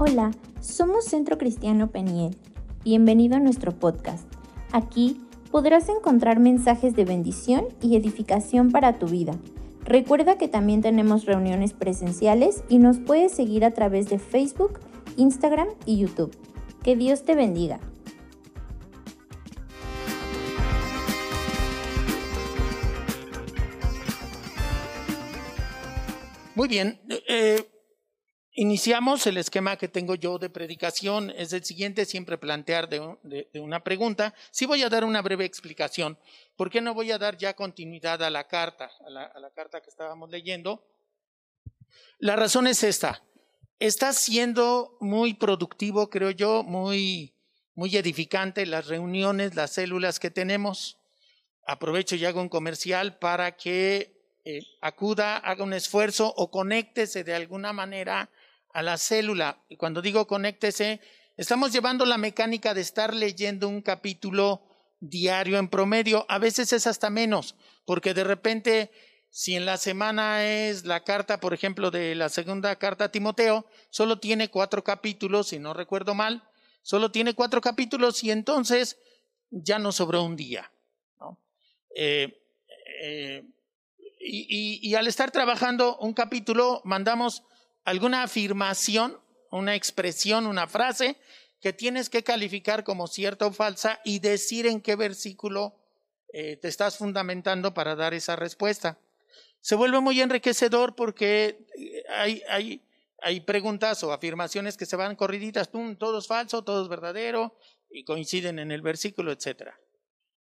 Hola, somos Centro Cristiano Peniel. Bienvenido a nuestro podcast. Aquí podrás encontrar mensajes de bendición y edificación para tu vida. Recuerda que también tenemos reuniones presenciales y nos puedes seguir a través de Facebook, Instagram y YouTube. Que Dios te bendiga. Muy bien. eh, iniciamos el esquema que tengo yo de predicación. Es el siguiente, siempre plantear de, de- de una pregunta. Sí voy a dar una breve explicación. ¿Por qué no voy a dar ya continuidad a la carta, a la, a la carta que estábamos leyendo? La razón es esta. Está siendo muy productivo, creo yo, muy, muy edificante las reuniones, las células que tenemos. Aprovecho y hago un comercial para que eh, acuda, haga un esfuerzo o conéctese de alguna manera a la célula. Y cuando digo conéctese, estamos llevando la mecánica de estar leyendo un capítulo diario en promedio. A veces es hasta menos, porque de repente, si en la semana es la carta, por ejemplo, de la segunda carta a Timoteo, solo tiene cuatro capítulos, si no recuerdo mal, solo tiene cuatro capítulos y entonces ya nos sobró un día. Eh, eh, y al estar trabajando un capítulo, mandamos alguna afirmación, una expresión, una frase que tienes que calificar como cierta o falsa y decir en qué versículo eh, te estás fundamentando para dar esa respuesta. Se vuelve muy enriquecedor porque eh, hay, hay, preguntas o afirmaciones que se van corriditas, todo es falso, todo es verdadero y coinciden en el versículo, etcétera.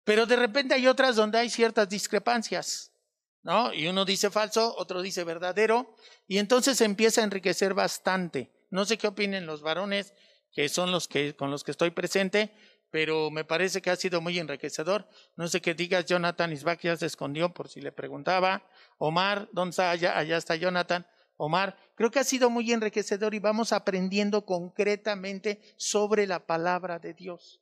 Pero de repente hay otras donde hay ciertas discrepancias. ¿No? Y uno dice falso, otro dice verdadero, y entonces se empieza a enriquecer bastante. No sé qué opinen los varones, que son los que con los que estoy presente, pero me parece que ha sido muy enriquecedor. No sé qué digas, Jonathan Isbach ya se escondió por si le preguntaba. Omar, ¿dónde está? Allá, allá está Jonathan. Omar, creo que ha sido muy enriquecedor y vamos aprendiendo concretamente sobre la palabra de Dios.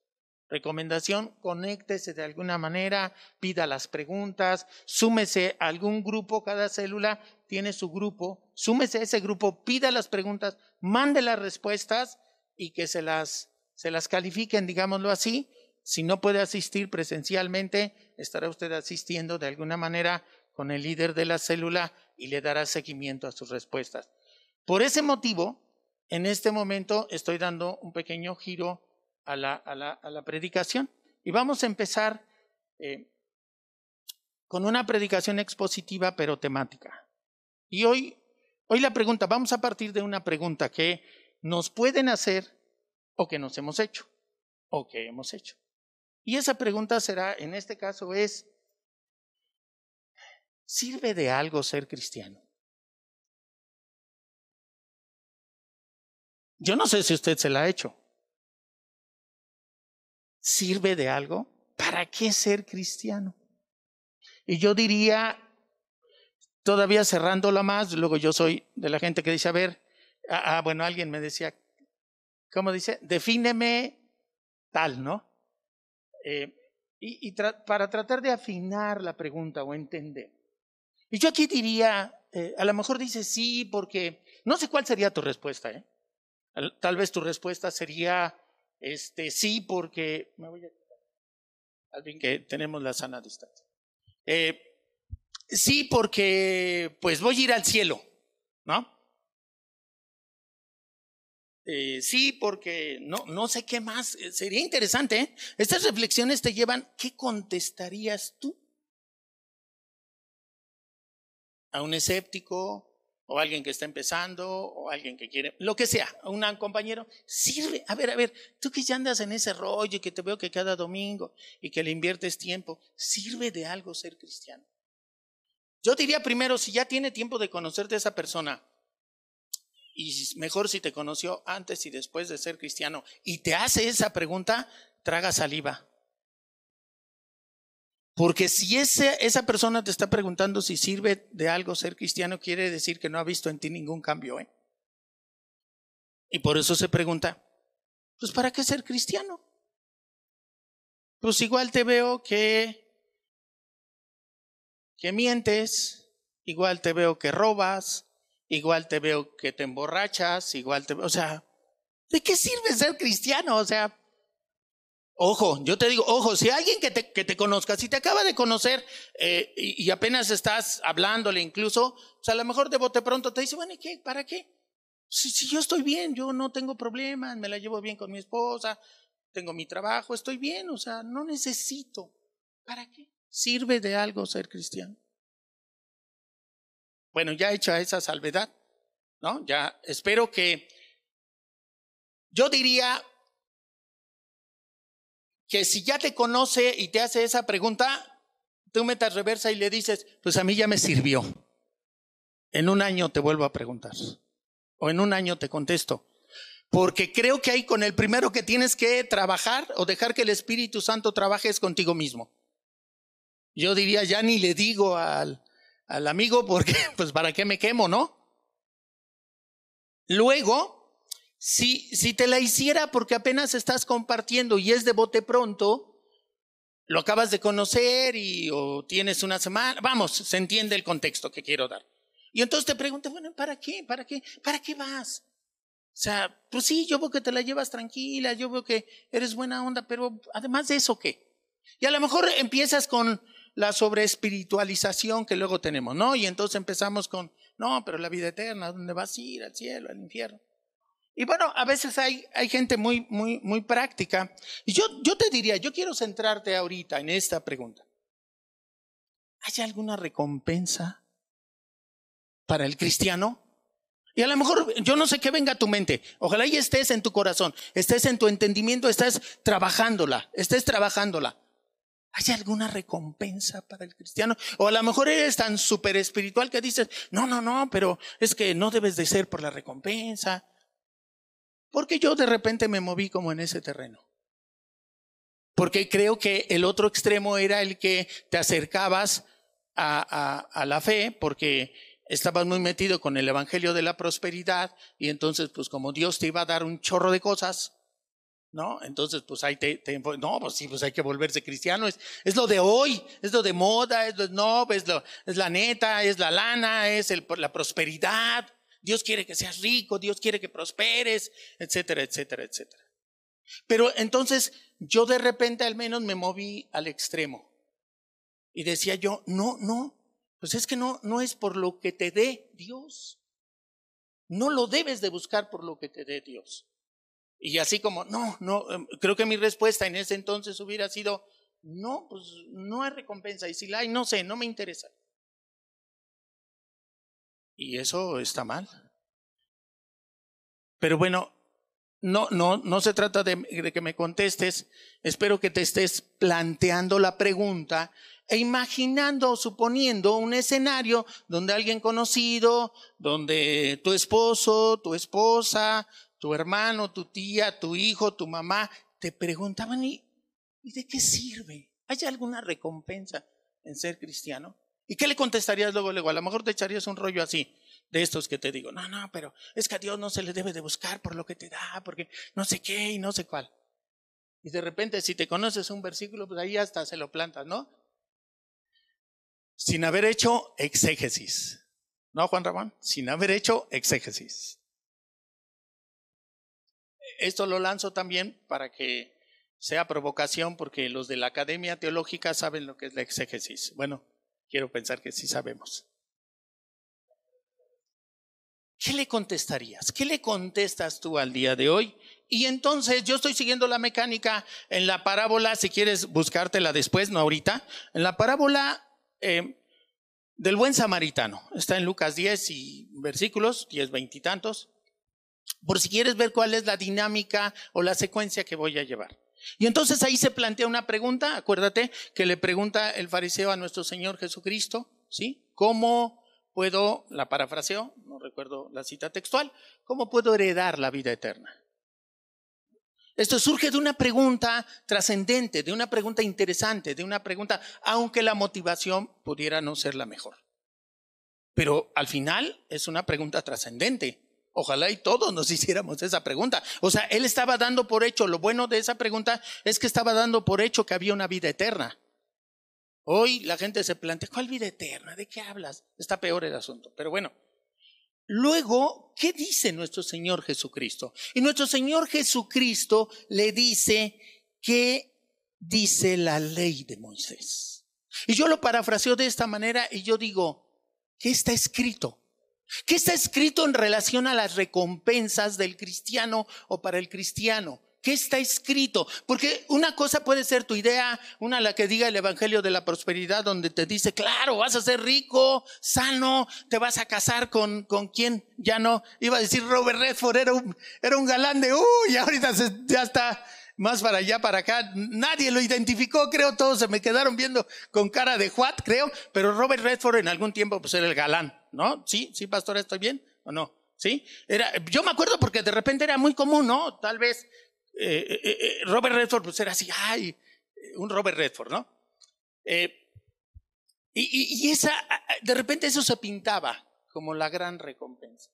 Recomendación, conéctese de alguna manera, pida las preguntas, súmese a algún grupo, cada célula tiene su grupo, súmese a ese grupo, pida las preguntas, mande las respuestas y que se las, se las califiquen, digámoslo así. Si no puede asistir presencialmente, estará usted asistiendo de alguna manera con el líder de la célula y le dará seguimiento a sus respuestas. Por ese motivo, en este momento estoy dando un pequeño giro a la, a la, a la predicación. Y vamos a empezar eh, con una predicación expositiva pero temática. Y hoy, hoy la pregunta, vamos a partir de una pregunta que nos pueden hacer o que nos hemos hecho o que hemos hecho. Y esa pregunta será, en este caso, es, ¿sirve de algo ser cristiano? Yo no sé si usted se la ha hecho. ¿Sirve de algo? ¿Para qué ser cristiano? Y yo diría, todavía cerrándola más, luego yo soy de la gente que dice, a ver, ah, ah, bueno, alguien me decía, ¿cómo dice? Defíneme tal, ¿no? Eh, y para tratar de afinar la pregunta o entender. Y yo aquí diría, eh, a lo mejor dice sí, porque no sé cuál sería tu respuesta, ¿eh? Al- Tal vez tu respuesta sería este sí, porque me voy a al fin que tenemos la sana distancia. Eh, sí, porque pues voy a ir al cielo, ¿no? Eh, sí, porque no, no sé qué más. Eh, Sería interesante. ¿eh? Estas reflexiones te llevan, ¿qué contestarías tú? A un escéptico, o alguien que está empezando, o alguien que quiere, lo que sea, un compañero, sirve. A ver, a ver, tú que ya andas en ese rollo y que te veo que cada domingo y que le inviertes tiempo, ¿sirve de algo ser cristiano? Yo diría primero, si ya tiene tiempo de conocerte a esa persona, y mejor si te conoció antes y después de ser cristiano, y te hace esa pregunta, traga saliva. Porque si ese, esa persona te está preguntando si sirve de algo ser cristiano, quiere decir que no ha visto en ti ningún cambio. ¿eh? Y por eso se pregunta, pues ¿para qué ser cristiano? Pues igual te veo que, que mientes, igual te veo que robas, igual te veo que te emborrachas, igual te o sea, ¿De qué sirve ser cristiano? O sea, ojo, yo te digo, ojo, si alguien que te, que te conozca, si te acaba de conocer eh, y, apenas estás hablándole incluso, pues a lo mejor de bote pronto te dice, bueno, ¿y qué? ¿Para qué? Si, si yo estoy bien, yo no tengo problemas, me la llevo bien con mi esposa, tengo mi trabajo, estoy bien, o sea, no necesito. ¿Para qué? ¿Sirve de algo ser cristiano? Bueno, ya hecha esa salvedad, ¿no? Ya espero que yo diría que si ya te conoce y te hace esa pregunta, tú metas reversa y le dices, pues a mí ya me sirvió. En un año te vuelvo a preguntar. O en un año te contesto. Porque creo que ahí con el primero que tienes que trabajar o dejar que el Espíritu Santo trabaje es contigo mismo. Yo diría, ya ni le digo al, al amigo porque, pues, ¿para qué me quemo, no? Luego, si, te la hiciera porque apenas estás compartiendo y es de bote pronto, lo acabas de conocer y o tienes una semana, vamos, se entiende el contexto que quiero dar. Y entonces te pregunto, bueno, ¿para qué? ¿Para qué? ¿Para qué vas? O sea, pues sí, yo veo que te la llevas tranquila, yo veo que eres buena onda, pero además de eso, ¿qué? Y a lo mejor empiezas con la sobreespiritualización que luego tenemos, ¿no? Y entonces empezamos con, no, pero la vida eterna, ¿dónde vas a ir? Al cielo, al infierno. Y bueno, a veces hay, hay gente muy, muy, muy práctica. Y yo, yo te diría, yo quiero centrarte ahorita en esta pregunta. ¿Hay alguna recompensa para el cristiano? Y a lo mejor yo no sé qué venga a tu mente. Ojalá y estés en tu corazón, estés en tu entendimiento, estés trabajándola, estés trabajándola. ¿Hay alguna recompensa para el cristiano? O a lo mejor eres tan súper espiritual que dices, no, no, no, pero es que no debes de ser por la recompensa. Porque yo de repente me moví como en ese terreno. Porque creo que el otro extremo era el que te acercabas a, la fe, porque estabas muy metido con el Evangelio de la Prosperidad y entonces pues como Dios te iba a dar un chorro de cosas, ¿no? Entonces, pues ahí te, no, pues sí, pues hay que volverse cristiano, es, es lo de hoy, es lo de moda, es lo no, es, lo, la neta, es la lana, es el, la prosperidad, Dios quiere que seas rico, Dios quiere que prosperes, etcétera, etcétera, etcétera. Pero entonces yo de repente al menos me moví al extremo y decía yo, no, no, pues es que no, no es por lo que te dé Dios. No lo debes de buscar por lo que te dé Dios. Y así como, no, no, em, creo que mi respuesta en ese entonces hubiera sido, no, pues no hay recompensa. Y si la hay, no sé, no me interesa. Y eso está mal. Pero bueno, no, no, no se trata de, que me contestes. Espero que te estés planteando la pregunta e imaginando o suponiendo un escenario donde alguien conocido, donde tu esposo, tu esposa, tu hermano, tu tía, tu hijo, tu mamá, te preguntaban, ¿y, ¿y de qué sirve? ¿Hay alguna recompensa en ser cristiano? ¿Y qué le contestarías luego, luego? A lo mejor te echarías un rollo así, de estos que te digo, no, no, pero es que a Dios no se le debe de buscar por lo que te da, porque no sé qué y no sé cuál. Y de repente, si te conoces un versículo, pues ahí hasta se lo plantas, ¿no? Sin haber hecho exégesis. ¿No, Juan Ramón? Sin haber hecho exégesis esto lo lanzo también para que sea provocación, porque los de la Academia Teológica saben lo que es la exégesis. Bueno, quiero pensar que sí sabemos. ¿Qué le contestarías? ¿Qué le contestas tú al día de hoy? Y entonces yo estoy siguiendo la mecánica en la parábola, si quieres buscártela después, no ahorita, en la parábola eh, del buen samaritano. Está en Lucas 10 y versículos, 10, veintitantos por si quieres ver cuál es la dinámica o la secuencia que voy a llevar. Y entonces ahí se plantea una pregunta, acuérdate que le pregunta el fariseo a nuestro Señor Jesucristo, ¿sí? ¿Cómo puedo, la parafraseo, no recuerdo la cita textual, cómo puedo heredar la vida eterna? Esto surge de una pregunta trascendente, de una pregunta interesante, de una pregunta, aunque la motivación pudiera no ser la mejor. Pero al final es una pregunta trascendente. Ojalá y todos nos hiciéramos esa pregunta. O sea, él estaba dando por hecho, lo bueno de esa pregunta es que estaba dando por hecho que había una vida eterna. Hoy la gente se plantea, ¿cuál vida eterna? ¿De qué hablas? Está peor el asunto. Pero bueno, luego, ¿qué dice nuestro Señor Jesucristo? Y nuestro Señor Jesucristo le dice que dice la ley de Moisés. Y yo lo parafraseo de esta manera y yo digo, ¿qué está escrito? ¿Qué está escrito en relación a las recompensas del cristiano o para el cristiano? ¿Qué está escrito? Porque una cosa puede ser tu idea, una la que diga el Evangelio de la Prosperidad, donde te dice, claro, vas a ser rico, sano, te vas a casar con, con quien ya no, iba a decir Robert Redford, era un, era un galán de, uy, ahorita ya está más para allá, para acá. Nadie lo identificó, creo, todos se me quedaron viendo con cara de what, creo, pero Robert Redford en algún tiempo pues era el galán, ¿no? Sí, sí, pastor, ¿estoy bien o no? ¿Sí? Era, yo me acuerdo porque de repente era muy común, ¿no? Tal vez eh, eh, eh, Robert Redford pues era así, ay, un Robert Redford, ¿no? y esa, de repente eso se pintaba como la gran recompensa.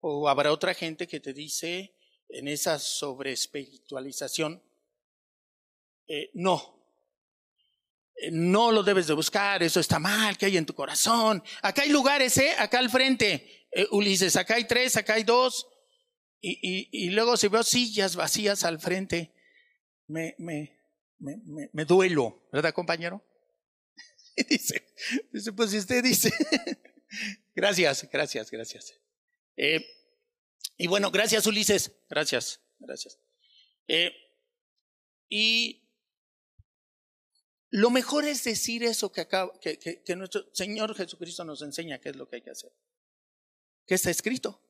O habrá otra gente que te dice, en esa sobreespiritualización, eh, no. Eh, no lo debes de buscar, eso está mal, que hay en tu corazón. Acá hay lugares, ¿eh? Acá al frente, eh, Ulises, acá hay tres, acá hay dos. Y, y, y luego si veo sillas vacías al frente, me, me, me, me, duelo, ¿verdad, compañero? Y dice, dice, pues si usted dice, gracias, gracias, gracias. Eh, y bueno, gracias Ulises, gracias, gracias. Eh, y lo mejor es decir eso que, acá, que, que, nuestro Señor Jesucristo nos enseña qué es lo que hay que hacer. ¿Qué está escrito?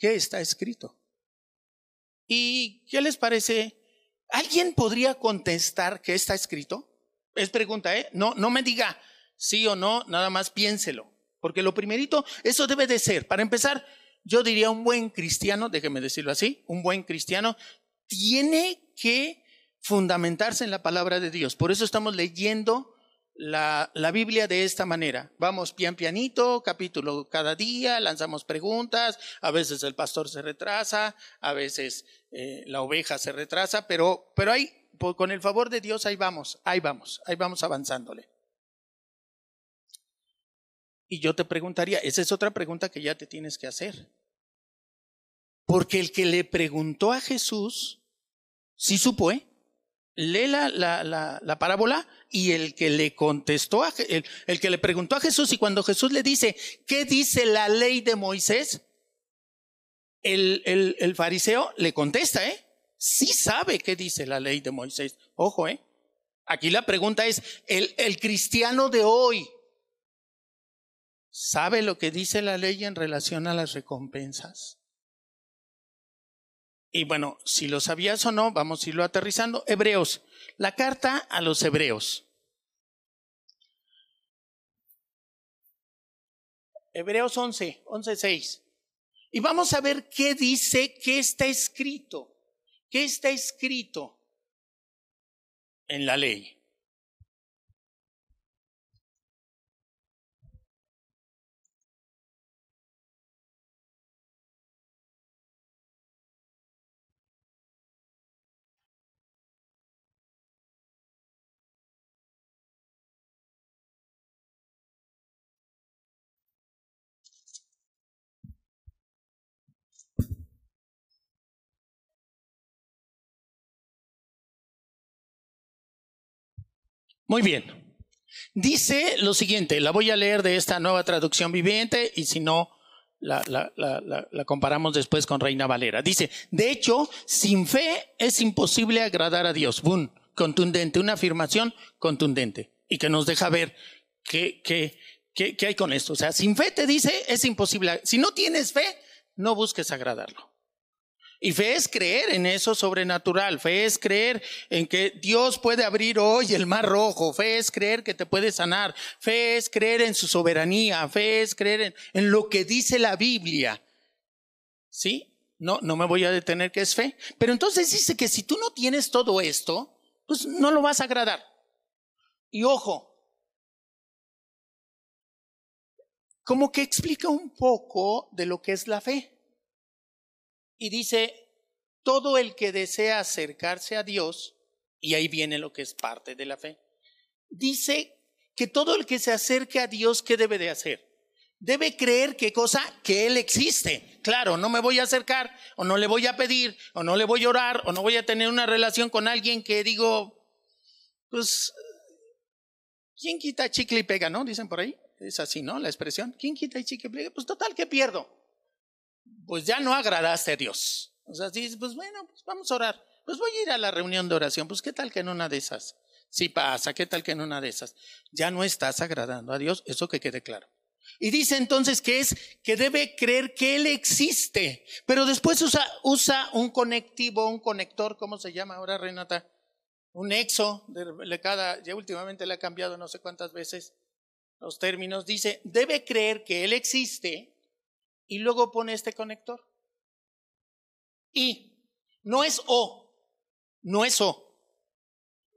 ¿Qué está escrito? ¿Y qué les parece? ¿Alguien podría contestar qué está escrito? Es pregunta, ¿eh? No, no me diga sí o no, nada más piénselo. Porque lo primerito, eso debe de ser. Para empezar, yo diría un buen cristiano, déjeme decirlo así, un buen cristiano tiene que fundamentarse en la palabra de Dios. Por eso estamos leyendo la, la, Biblia de esta manera. Vamos pian pianito, capítulo cada día, lanzamos preguntas, a veces el pastor se retrasa, a veces eh, la oveja se retrasa, pero, pero ahí, con el favor de Dios, ahí vamos, ahí vamos, ahí vamos avanzándole. Y yo te preguntaría, esa es otra pregunta que ya te tienes que hacer. Porque el que le preguntó a Jesús, sí supo, ¿eh? Lee la, la, la, parábola y el que le contestó, a, el, el que le preguntó a Jesús y cuando Jesús le dice, ¿qué dice la ley de Moisés? El, el, el fariseo le contesta, ¿eh? Sí sabe qué dice la ley de Moisés. Ojo, ¿eh? Aquí la pregunta es, el, el cristiano de hoy, ¿Sabe lo que dice la ley en relación a las recompensas? Y bueno, si lo sabías o no, vamos a irlo aterrizando. Hebreos, la carta a los hebreos. Hebreos 11, 11, 6. Y vamos a ver qué dice, qué está escrito, qué está escrito en la ley. Muy bien. Dice lo siguiente, la voy a leer de esta nueva traducción viviente y si no, la, comparamos después con Reina Valera. Dice, de hecho, sin fe es imposible agradar a Dios. Boom, contundente, una afirmación contundente y que nos deja ver qué, qué, qué, qué hay con esto. O sea, sin fe te dice, es imposible. Si no tienes fe, no busques agradarlo. Y fe es creer en eso sobrenatural, fe es creer en que Dios puede abrir hoy el mar rojo, fe es creer que te puede sanar, fe es creer en su soberanía, fe es creer en, lo que dice la Biblia. ¿Sí? No, no me voy a detener que es fe. Pero entonces dice que si tú no tienes todo esto, pues no lo vas a agradar. Y ojo, como que explica un poco de lo que es la fe. Y dice, todo el que desea acercarse a Dios, y ahí viene lo que es parte de la fe, dice que todo el que se acerque a Dios, ¿qué debe de hacer? debe creer qué cosa, que Él existe. Claro, no me voy a acercar, o no le voy a pedir, o no le voy a orar, o no voy a tener una relación con alguien que digo, pues, ¿quién quita chicle y pega, no? Dicen por ahí. Es así, ¿no? La expresión. ¿Quién quita chicle y pega? Pues total, ¿qué pierdo? Pues ya no agradaste a Dios. O sea, dices, pues bueno, pues vamos a orar. Pues voy a ir a la reunión de oración. Pues qué tal que en una de esas. Sí pasa, qué tal que en una de esas. Ya no estás agradando a Dios, eso que quede claro. Y dice entonces que es que debe creer que Él existe, pero después usa, usa un conectivo, un conector, ¿cómo se llama ahora, Renata? Un nexo, de, cada, ya últimamente le ha cambiado no sé cuántas veces los términos. Dice, debe creer que Él existe y luego pone este conector. Y no es O, no es O.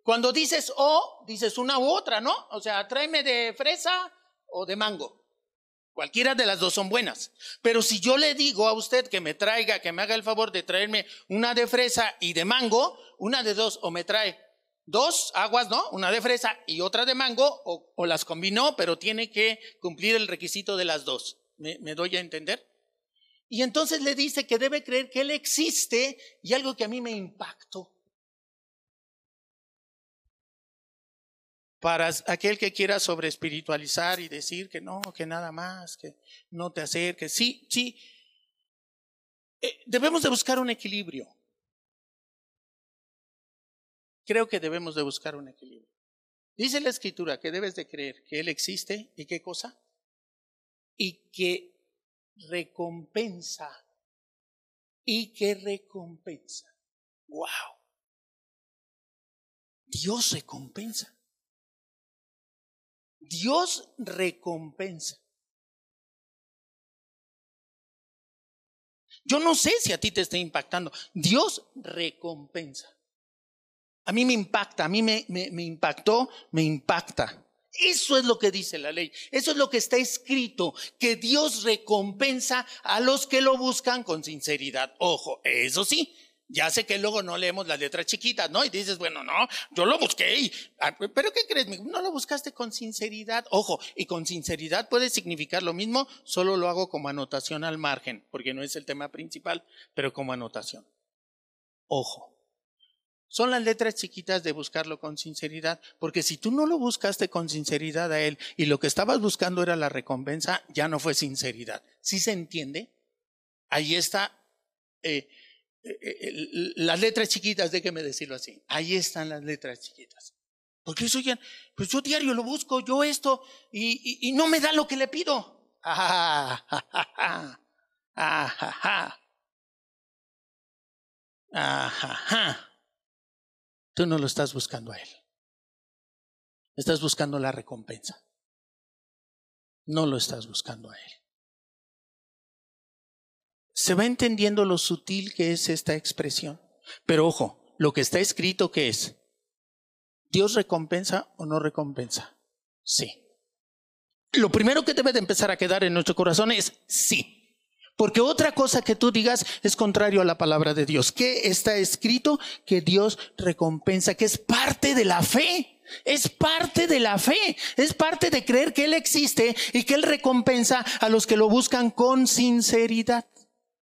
Cuando dices O, dices una u otra, ¿no? O sea, tráeme de fresa o de mango. Cualquiera de las dos son buenas. Pero si yo le digo a usted que me traiga, que me haga el favor de traerme una de fresa y de mango, una de dos, o me trae dos aguas, ¿no? Una de fresa y otra de mango, o, las combinó, pero tiene que cumplir el requisito de las dos. ¿Me, ¿Me doy a entender? Y entonces le dice que debe creer que Él existe y algo que a mí me impactó. para aquel que quiera sobre espiritualizar y decir que no, que nada más, que no te acerques. Sí, sí. Eh, debemos de buscar un equilibrio. Creo que debemos de buscar un equilibrio. Dice la escritura que debes de creer que Él existe y qué cosa? Y que recompensa. Y que recompensa. ¡Wow! Dios recompensa. Dios recompensa. Yo no sé si a ti te está impactando. Dios recompensa. A mí me impacta, a mí me, me, impactó, me impacta. Eso es lo que dice la ley. Eso es lo que está escrito, que Dios recompensa a los que lo buscan con sinceridad. Ojo, eso sí, ya sé que luego no leemos las letras chiquitas, ¿no? Y dices, bueno, no, yo lo busqué y, ah, pero ¿qué crees? No lo buscaste con sinceridad. Ojo, y con sinceridad puede significar lo mismo, solo lo hago como anotación al margen, porque no es el tema principal, pero como anotación. Ojo. Son las letras chiquitas de buscarlo con sinceridad, porque si tú no lo buscaste con sinceridad a él y lo que estabas buscando era la recompensa, ya no fue sinceridad. ¿Sí se entiende? Ahí está eh, eh, eh, las letras chiquitas, déjeme decirlo así. Ahí están las letras chiquitas. Porque eso ya, pues yo diario lo busco, yo esto, y, y, no me da lo que le pido. Ah, Tú no lo estás buscando a él. Estás buscando la recompensa. No lo estás buscando a él. Se va entendiendo lo sutil que es esta expresión. Pero ojo, lo que está escrito que es, ¿Dios recompensa o no recompensa? Sí. Lo primero que debe de empezar a quedar en nuestro corazón es sí. Porque otra cosa que tú digas es contrario a la palabra de Dios. ¿Qué está escrito? Que Dios recompensa, que es parte de la fe. Es parte de la fe, es parte de creer que Él existe y que Él recompensa a los que lo buscan con sinceridad.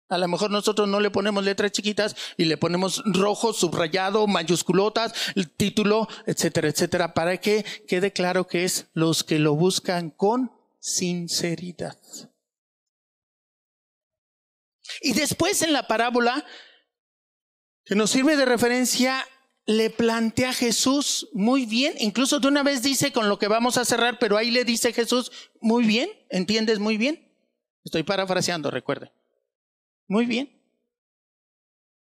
A lo mejor nosotros no le ponemos letras chiquitas y le ponemos rojo, subrayado, mayúsculotas, el título, etcétera, etcétera, para que quede claro que es los que lo buscan con sinceridad. Y después en la parábola, que nos sirve de referencia, le plantea a Jesús muy bien, incluso de una vez dice con lo que vamos a cerrar, pero ahí le dice Jesús muy bien, ¿entiendes muy bien? Estoy parafraseando, recuerde. Muy bien.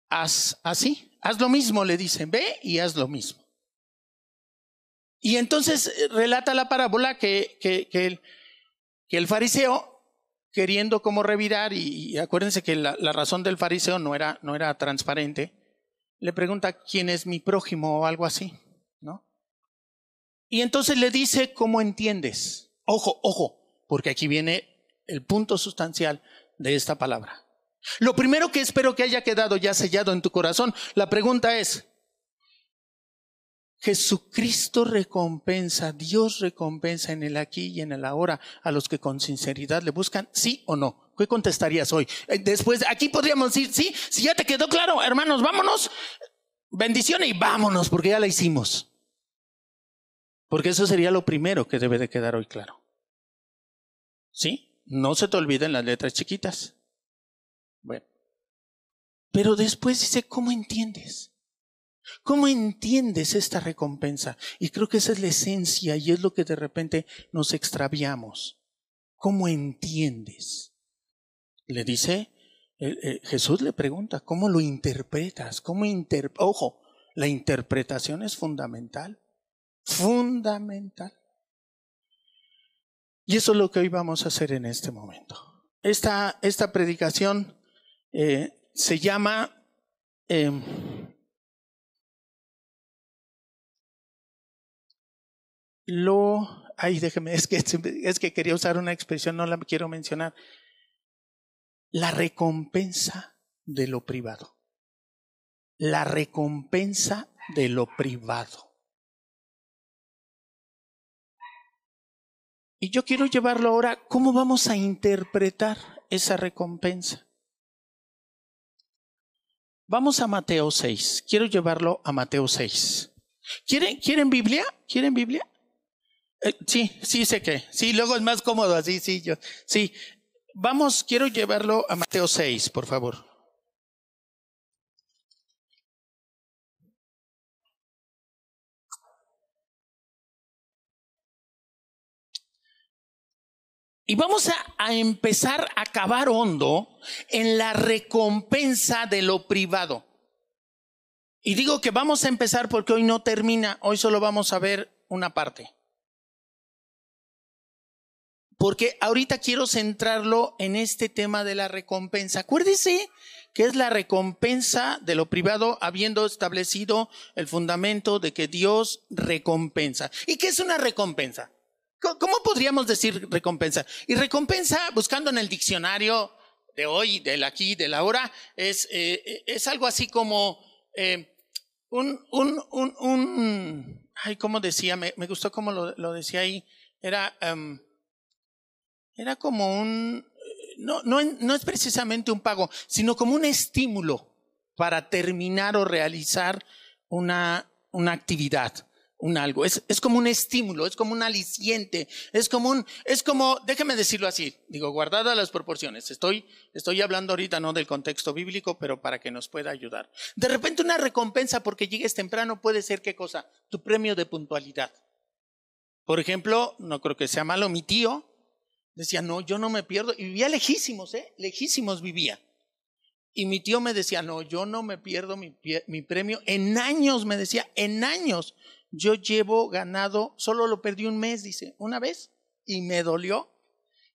Haz así, haz lo mismo, le dicen, ve y haz lo mismo. Y entonces eh, relata la parábola que, que, que, el, que el, fariseo, queriendo como revirar, y, acuérdense que la, la, razón del fariseo no era, no era transparente, le pregunta quién es mi prójimo o algo así, ¿no? Y entonces le dice, ¿cómo entiendes? Ojo, ojo, porque aquí viene el punto sustancial de esta palabra. Lo primero que espero que haya quedado ya sellado en tu corazón, la pregunta es, Jesucristo recompensa, Dios recompensa en el aquí y en el ahora a los que con sinceridad le buscan, sí o no. ¿Qué contestarías hoy? Eh, después, aquí podríamos decir, sí, si ya te quedó claro, hermanos, vámonos, bendiciones y vámonos, porque ya la hicimos. Porque eso sería lo primero que debe de quedar hoy claro. ¿Sí? No se te olviden las letras chiquitas. Bueno. Pero después dice, ¿cómo entiendes? ¿Cómo entiendes esta recompensa? Y creo que esa es la esencia y es lo que de repente nos extraviamos. ¿Cómo entiendes? Le dice, eh, eh, Jesús le pregunta, ¿cómo lo interpretas? ¿Cómo inter Ojo, la interpretación es fundamental. Fundamental. Y eso es lo que hoy vamos a hacer en este momento. Esta, esta predicación eh, se llama em, lo... Ay, déjeme, es que, es que quería usar una expresión, no la quiero mencionar. La recompensa de lo privado. La recompensa de lo privado. Y yo quiero llevarlo ahora, ¿cómo vamos a interpretar esa recompensa? Vamos a Mateo 6. Quiero llevarlo a Mateo 6. ¿Quieren, ¿quieren Biblia? ¿Quieren Biblia? Eh, sí, sí sé que. Sí, luego es más cómodo así, sí, yo. Sí. Vamos, quiero llevarlo a Mateo 6, por favor. Y vamos a, empezar a cavar hondo en la recompensa de lo privado. Y digo que vamos a empezar porque hoy no termina, hoy solo vamos a ver una parte. Porque ahorita quiero centrarlo en este tema de la recompensa. Acuérdese que es la recompensa de lo privado habiendo establecido el fundamento de que Dios recompensa. ¿Y qué es una recompensa? ¿Cómo podríamos decir recompensa? Y recompensa, buscando en el diccionario de hoy, del aquí, de la hora, es, eh, es algo así como eh, un, un, un, un, ay, ¿cómo decía? Me, me gustó cómo lo, lo, decía ahí. Era, um, era como un, no, no, no es precisamente un pago, sino como un estímulo para terminar o realizar una, una actividad un algo, es, es, como un estímulo, es como un aliciente, es como un, es como, déjeme decirlo así, digo, guardada las proporciones, estoy, estoy hablando ahorita no del contexto bíblico, pero para que nos pueda ayudar. De repente una recompensa porque llegues temprano puede ser qué cosa, tu premio de puntualidad. Por ejemplo, no creo que sea malo, mi tío decía, no, yo no me pierdo, y vivía lejísimos, ¿eh? Lejísimos vivía. Y mi tío me decía, no, yo no me pierdo mi, mi premio. En años me decía, en años yo llevo ganado, solo lo perdí un mes, dice, una vez, y me dolió.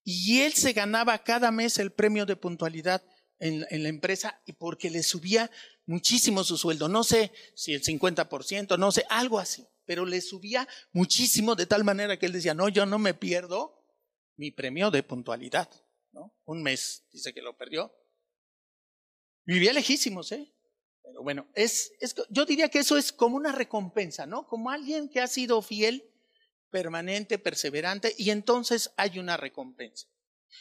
Y él se ganaba cada mes el premio de puntualidad en, en la empresa y porque le subía muchísimo su sueldo. No sé si el 50%, no sé, algo así, pero le subía muchísimo de tal manera que él decía, no, yo no me pierdo mi premio de puntualidad. ¿no? Un mes, dice que lo perdió. Vivía lejísimos, ¿eh? Pero bueno, es, es, yo diría que eso es como una recompensa, ¿no? Como alguien que ha sido fiel, permanente, perseverante, y entonces hay una recompensa.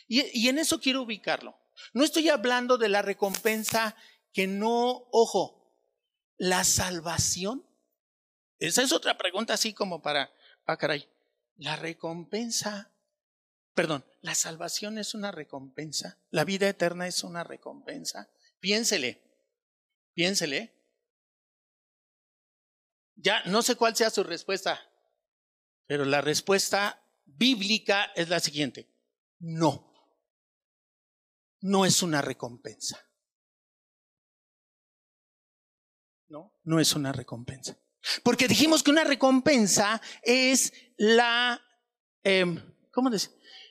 Y, y en eso quiero ubicarlo. No estoy hablando de la recompensa que no, ojo, la salvación. Esa es otra pregunta así como para, ah, caray, la recompensa, perdón, la salvación es una recompensa, la vida eterna es una recompensa. Piénsele, Piénsele. Ya no sé cuál sea su respuesta, pero la respuesta bíblica es la siguiente. No. No es una recompensa. No, no es una recompensa. Porque dijimos que una recompensa es la, eh, ¿cómo decir?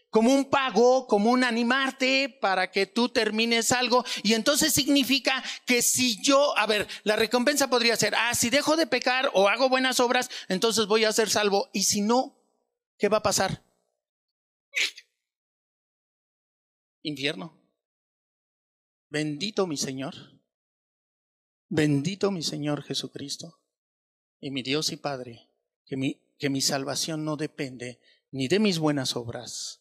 Como un pago, como un animarte para que tú termines algo. Y entonces significa que si yo, a ver, la recompensa podría ser, ah, si dejo de pecar o hago buenas obras, entonces voy a ser salvo. Y si no, ¿qué va a pasar? Infierno. Bendito mi Señor. Bendito mi Señor Jesucristo. y mi Dios y Padre, que mi, que mi salvación no depende ni de mis buenas obras,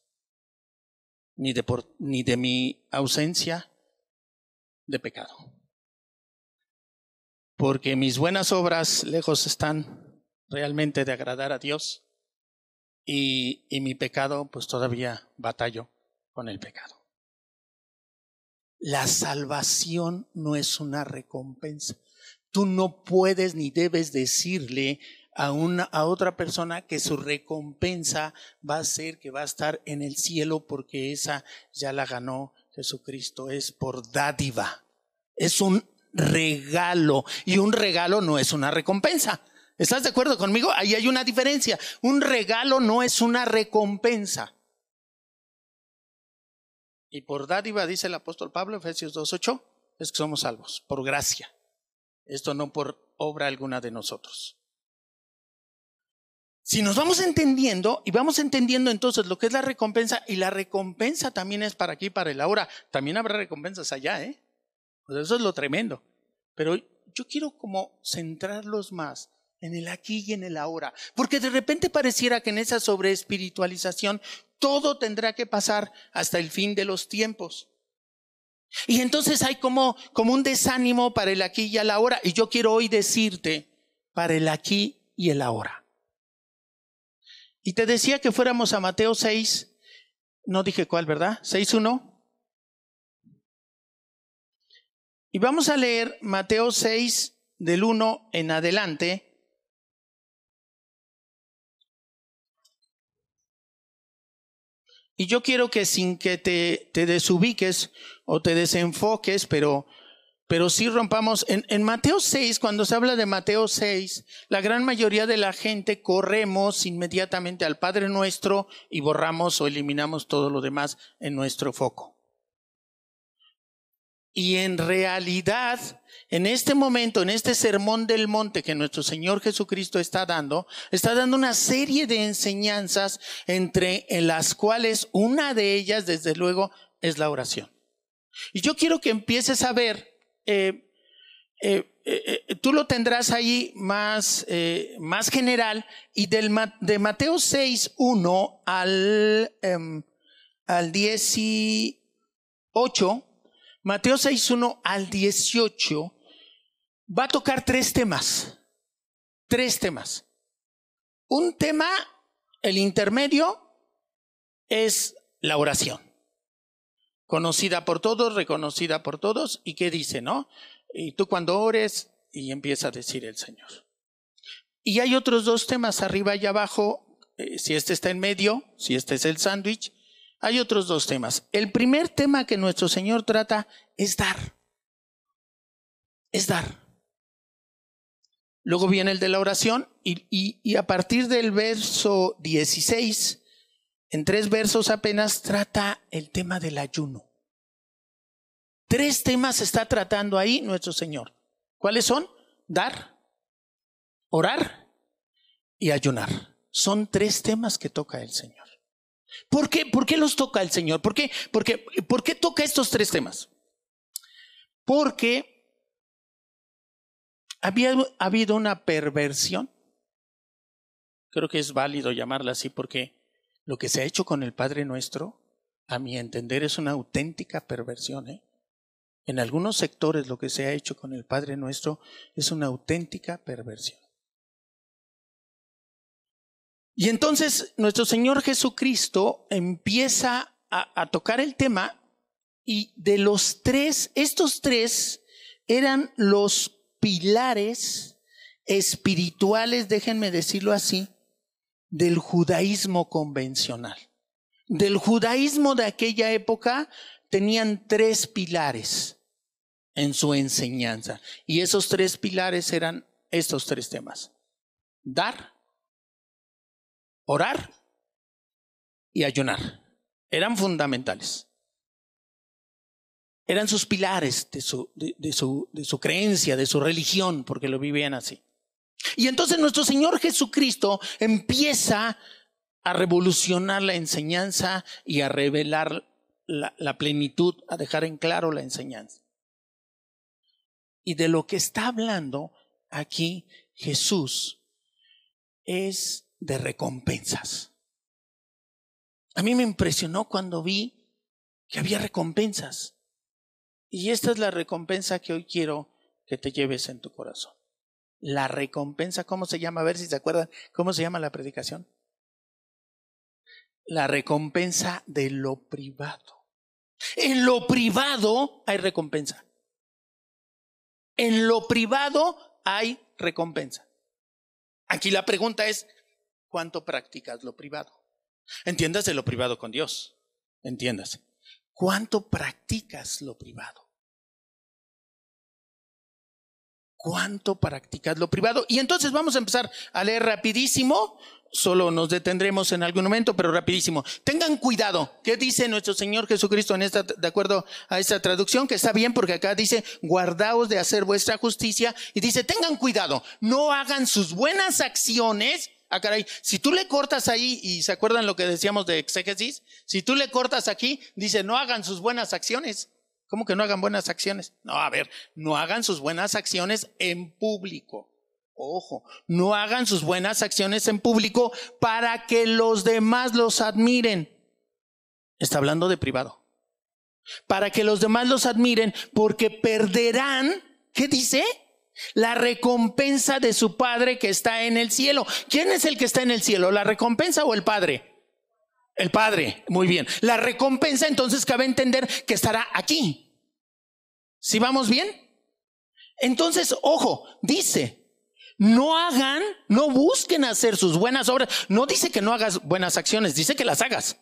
ni de, por, ni de mi ausencia de pecado. Porque mis buenas obras lejos están realmente de agradar a Dios y, y mi pecado pues todavía batallo con el pecado. La salvación no es una recompensa. Tú no puedes ni debes decirle a, una, a otra persona que su recompensa va a ser que va a estar en el cielo porque esa ya la ganó Jesucristo. Es por dádiva. Es un regalo. Y un regalo no es una recompensa. ¿Estás de acuerdo conmigo? Ahí hay una diferencia. Un regalo no es una recompensa. Y por dádiva, dice el apóstol Pablo, Efesios 2.8, es que somos salvos, por gracia. Esto no por obra alguna de nosotros. Si nos vamos entendiendo y vamos entendiendo entonces lo que es la recompensa, y la recompensa también es para aquí, para el ahora, también habrá recompensas allá, ¿eh? Pues eso es lo tremendo. Pero yo quiero como centrarlos más en el aquí y en el ahora, porque de repente pareciera que en esa sobreespiritualización todo tendrá que pasar hasta el fin de los tiempos. Y entonces hay como, como un desánimo para el aquí y el ahora. Y yo quiero hoy decirte para el aquí y el ahora. Y te decía que fuéramos a Mateo 6, no dije cuál, ¿verdad? 6.1. Y vamos a leer Mateo 6 del 1 en adelante. Y yo quiero que sin que te, te desubiques o te desenfoques, pero pero sí rompamos. En, Mateo 6, cuando se habla de Mateo 6, la gran mayoría de la gente corremos inmediatamente al Padre nuestro y borramos o eliminamos todo lo demás en nuestro foco. Y en realidad, en este momento, en este sermón del monte que nuestro Señor Jesucristo está dando, está dando una serie de enseñanzas entre en las cuales una de ellas, desde luego, es la oración. Y yo quiero que empieces a ver eh, eh, eh, tú lo tendrás ahí más, más general y del, de Mateo 6, 1 al, em, al 18, Mateo 6, 1 al 18, va a tocar tres temas, tres temas. Un tema, el intermedio, es la oración conocida por todos, reconocida por todos, y qué dice, ¿no? Y tú cuando ores, y empieza a decir el Señor. Y hay otros dos temas arriba y abajo, eh, si este está en medio, si este es el sándwich, hay otros dos temas. El primer tema que nuestro Señor trata es dar. Es dar. Luego viene el de la oración y, y, y a partir del verso 16 en tres versos apenas trata el tema del ayuno. Tres temas está tratando ahí nuestro Señor. ¿Cuáles son? Dar, orar y ayunar. Son tres temas que toca el Señor. ¿Por qué, ¿Por qué los toca el Señor? ¿Por qué, por, qué, ¿Por qué toca estos tres temas? Porque había habido una perversión. Creo que es válido llamarla así porque lo que se ha hecho con el Padre Nuestro, a mi entender, es una auténtica perversión. ¿eh? En algunos sectores lo que se ha hecho con el Padre Nuestro es una auténtica perversión. Y entonces nuestro Señor Jesucristo empieza a, a tocar el tema y de los tres, estos tres eran los pilares espirituales, déjenme decirlo así, del judaísmo convencional. Del judaísmo de aquella época tenían tres pilares en su enseñanza. Y esos tres pilares eran estos tres temas. Dar, orar y ayunar. Eran fundamentales. Eran sus pilares de su, de, su, de su creencia, de su religión, porque lo vivían así. Y entonces nuestro Señor Jesucristo empieza a revolucionar la enseñanza y a revelar la, plenitud, a dejar en claro la enseñanza. Y de lo que está hablando aquí Jesús es de recompensas. A mí me impresionó cuando vi que había recompensas. Y esta es la recompensa que hoy quiero que te lleves en tu corazón. La recompensa, ¿cómo se llama? A ver si se acuerdan, ¿cómo se llama la predicación? La recompensa de lo privado. En lo privado hay recompensa. En lo privado hay recompensa. Aquí la pregunta es, ¿cuánto practicas lo privado? Entiéndase lo privado con Dios. Entiéndase. ¿Cuánto practicas lo privado? ¿Cuánto practicas lo privado? Y entonces vamos a empezar a leer rapidísimo. Solo nos detendremos en algún momento, pero rapidísimo. Tengan cuidado. ¿Qué dice nuestro Señor Jesucristo en esta, de acuerdo a esta traducción? Que está bien porque acá dice, guardaos de hacer vuestra justicia. Y dice, tengan cuidado. No hagan sus buenas acciones Ah, caray, si tú le cortas ahí, y se acuerdan lo que decíamos de exégesis, si tú le cortas aquí, dice, no hagan sus buenas acciones. ¿Cómo que no hagan buenas acciones? No, a ver, no hagan sus buenas acciones en público. Ojo, no hagan sus buenas acciones en público para que los demás los admiren. Está hablando de privado. Para que los demás los admiren porque perderán, ¿qué dice? La recompensa de su Padre que está en el cielo. ¿Quién es el que está en el cielo? ¿La recompensa o el Padre? El Padre, muy bien. La recompensa entonces cabe entender que estará aquí. ¿Si vamos bien? Entonces, ojo, dice, no hagan, no busquen hacer sus buenas obras. No dice que no hagas buenas acciones, dice que las hagas.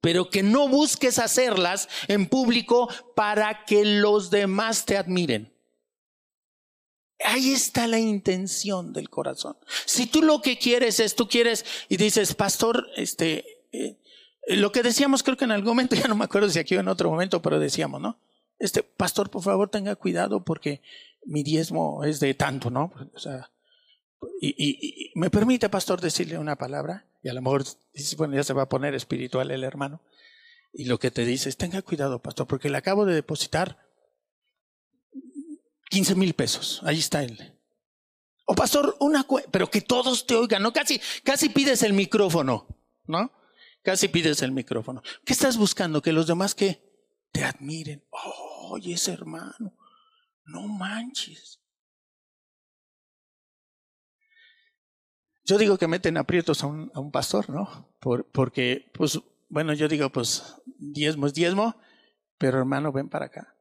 Pero que no busques hacerlas en público para que los demás te admiren. Ahí está la intención del corazón. Si tú lo que quieres es, tú quieres y dices, pastor, este, eh, lo que decíamos creo que en algún momento, ya no me acuerdo si aquí o en otro momento, pero decíamos, ¿no? Este, pastor, por favor tenga cuidado porque mi diezmo es de tanto, ¿no? O sea, y, me permite, pastor, decirle una palabra, y a lo mejor dices, bueno, ya se va a poner espiritual el hermano, y lo que te dice es, tenga cuidado, pastor, porque le acabo de depositar 15 mil pesos. Ahí está él. O pastor, una pero que todos te oigan, ¿no? Casi, casi pides el micrófono, ¿no? Casi pides el micrófono. ¿Qué estás buscando? Que los demás que te admiren. Oye, ese hermano, no manches. Yo digo que meten aprietos a un, pastor, ¿no? Por, porque, pues, bueno, yo digo, pues, diezmo es diezmo, pero hermano, ven para acá.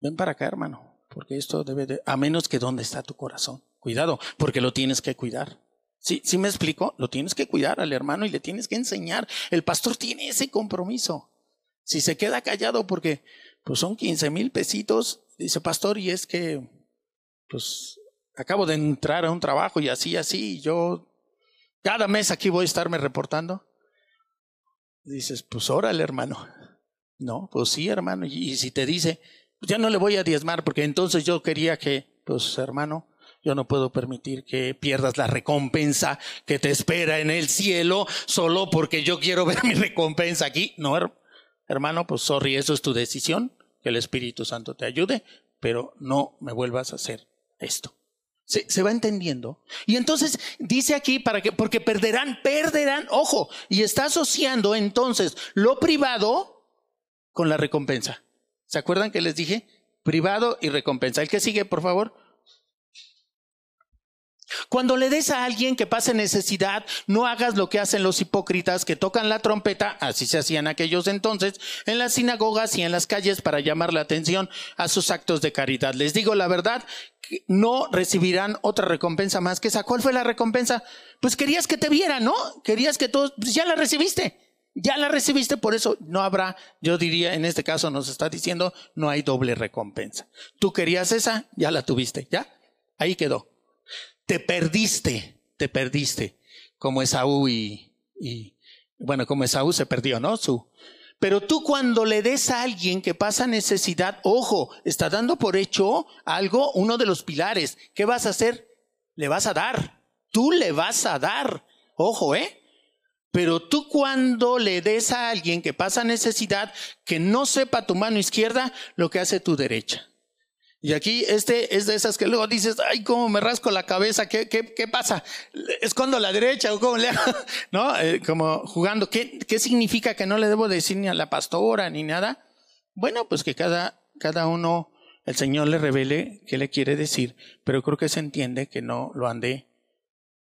Ven para acá, hermano, porque esto debe de, a menos que dónde está tu corazón. Cuidado, porque lo tienes que cuidar. Sí, sí me explico, lo tienes que cuidar al hermano y le tienes que enseñar. El pastor tiene ese compromiso. Si se queda callado porque pues son 15 mil pesitos, dice pastor, y es que pues acabo de entrar a un trabajo y así, así, y yo cada mes aquí voy a estarme reportando. Dices, pues órale, hermano. No, pues sí, hermano. y si te dice, pues ya no le voy a diezmar porque entonces yo quería que, pues hermano, yo no puedo permitir que pierdas la recompensa que te espera en el cielo solo porque yo quiero ver mi recompensa aquí. No, hermano, pues sorry, eso es tu decisión, que el Espíritu Santo te ayude, pero no me vuelvas a hacer esto. Se, se, va entendiendo. Y entonces dice aquí para que, porque perderán, perderán, ojo, y está asociando entonces lo privado con la recompensa. ¿Se acuerdan que les dije? Privado y recompensa. El que sigue, por favor. Cuando le des a alguien que pase necesidad, no hagas lo que hacen los hipócritas que tocan la trompeta, así se hacían aquellos entonces, en las sinagogas y en las calles para llamar la atención a sus actos de caridad. Les digo la verdad, no recibirán otra recompensa más que esa. ¿Cuál fue la recompensa? Pues querías que te vieran, ¿no? Querías que todos, pues ya la recibiste. Ya la recibiste, por eso no habrá, yo diría, en este caso nos está diciendo, no hay doble recompensa. Tú querías esa, ya la tuviste, ¿ya? Ahí quedó. Te perdiste, te perdiste, como Esaú y, y bueno, como Esaú se perdió, ¿no? Su, pero tú cuando le des a alguien que pasa necesidad, ojo, está dando por hecho algo, uno de los pilares. ¿Qué vas a hacer? Le vas a dar. Tú le vas a dar. Ojo, ¿eh? Pero tú cuando le des a alguien que pasa necesidad, que no sepa tu mano izquierda lo que hace tu derecha. Y aquí este es de esas que luego dices, ay, cómo me rasco la cabeza, ¿qué, qué, qué pasa? ¿Escondo la derecha o cómo le hago? ¿No? Eh, como jugando. ¿Qué, ¿Qué significa que no le debo decir ni a la pastora ni nada? Bueno, pues que cada, cada uno, el Señor le revele qué le quiere decir, pero creo que se entiende que no lo ande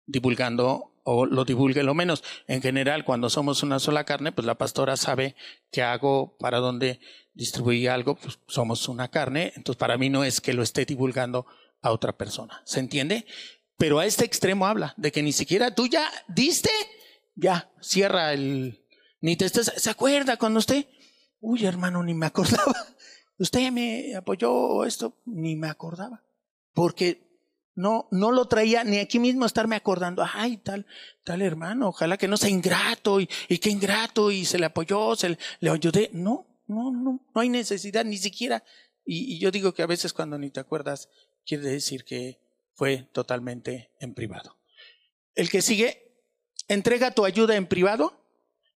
divulgando o lo divulgue lo menos. En general, cuando somos una sola carne, pues la pastora sabe qué hago, para dónde distribuir algo, pues somos una carne, entonces para mí no es que lo esté divulgando a otra persona. ¿Se entiende? Pero a este extremo habla de que ni siquiera tú ya diste, ya cierra el ni te estás, ¿se acuerda cuando usted? Uy, hermano, ni me acordaba. Usted me apoyó esto, ni me acordaba. Porque no, no lo traía ni aquí mismo estarme acordando, ay, tal, tal hermano, ojalá que no sea ingrato y, y qué ingrato y se le apoyó, se le, ayudé. No, no, no, no hay necesidad ni siquiera. Y, yo digo que a veces cuando ni te acuerdas, quiere decir que fue totalmente en privado. El que sigue, entrega tu ayuda en privado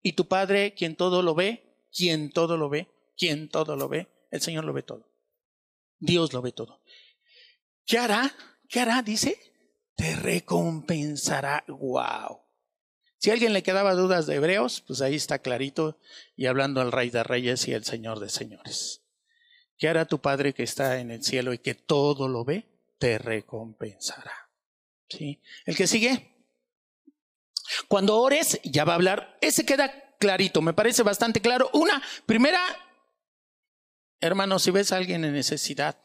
y tu Padre, quien todo lo ve, quien todo lo ve, quien todo lo ve, el Señor lo ve todo. Dios lo ve todo. ¿Qué hará? ¿Qué hará? Dice, te recompensará. Wow. Si a alguien le quedaba dudas de Hebreos, pues ahí está clarito y hablando al Rey de Reyes y al Señor de Señores. ¿Qué hará tu Padre que está en el cielo y que todo lo ve? Te recompensará. ¿Sí? El que sigue. Cuando ores, ya va a hablar. Ese queda clarito, me parece bastante claro. Una, primera, hermano, si ves a alguien en necesidad,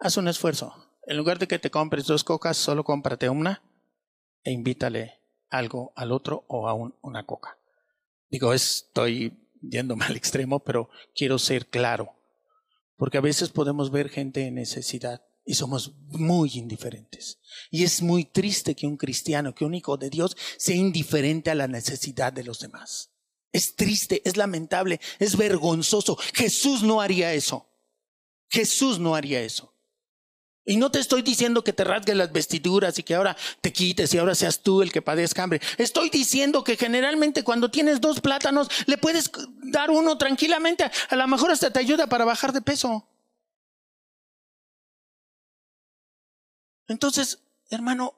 haz un esfuerzo en lugar de que te compres dos cocas, solo cómprate una e invítale algo al otro o a una coca. Digo, estoy yéndome al extremo, pero quiero ser claro, porque a veces podemos ver gente en necesidad y somos muy indiferentes. Y es muy triste que un cristiano, que un hijo de Dios, sea indiferente a la necesidad de los demás. Es triste, es lamentable, es vergonzoso. Jesús no haría eso. Jesús no haría eso. Y no te estoy diciendo que te rasgues las vestiduras y que ahora te quites y ahora seas tú el que padezca hambre. Estoy diciendo que generalmente cuando tienes dos plátanos le puedes dar uno tranquilamente. A lo mejor hasta te ayuda para bajar de peso. Entonces, hermano,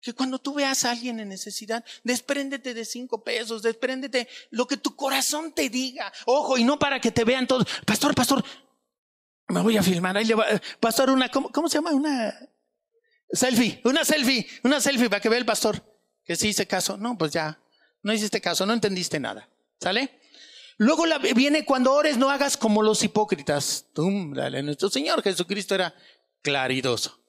que cuando tú veas a alguien en necesidad, despréndete de cinco pesos, despréndete lo que tu corazón te diga. Ojo, y no para que te vean todos. Pastor, pastor, me voy a filmar. Ahí le va a pasar una, ¿cómo, ¿cómo, se llama? Una selfie, una selfie, una selfie para que vea el pastor que sí hice caso. No, pues ya, no hiciste caso, no entendiste nada. ¿Sale? Luego viene cuando ores, no hagas como los hipócritas. Dale, nuestro Señor Jesucristo era claridoso.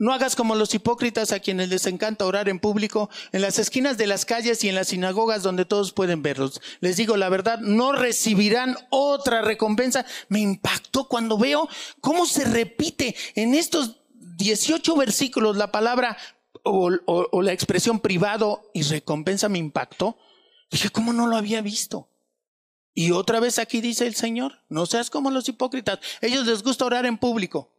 No hagas como los hipócritas a quienes les encanta orar en público, en las esquinas de las calles y en las sinagogas donde todos pueden verlos. Les digo la verdad, no recibirán otra recompensa. Me impactó cuando veo cómo se repite en estos 18 versículos la palabra o, o la expresión privado y recompensa. Me impactó. Dije, ¿cómo no lo había visto? Y otra vez aquí dice el Señor, no seas como los hipócritas. Ellos les gusta orar en público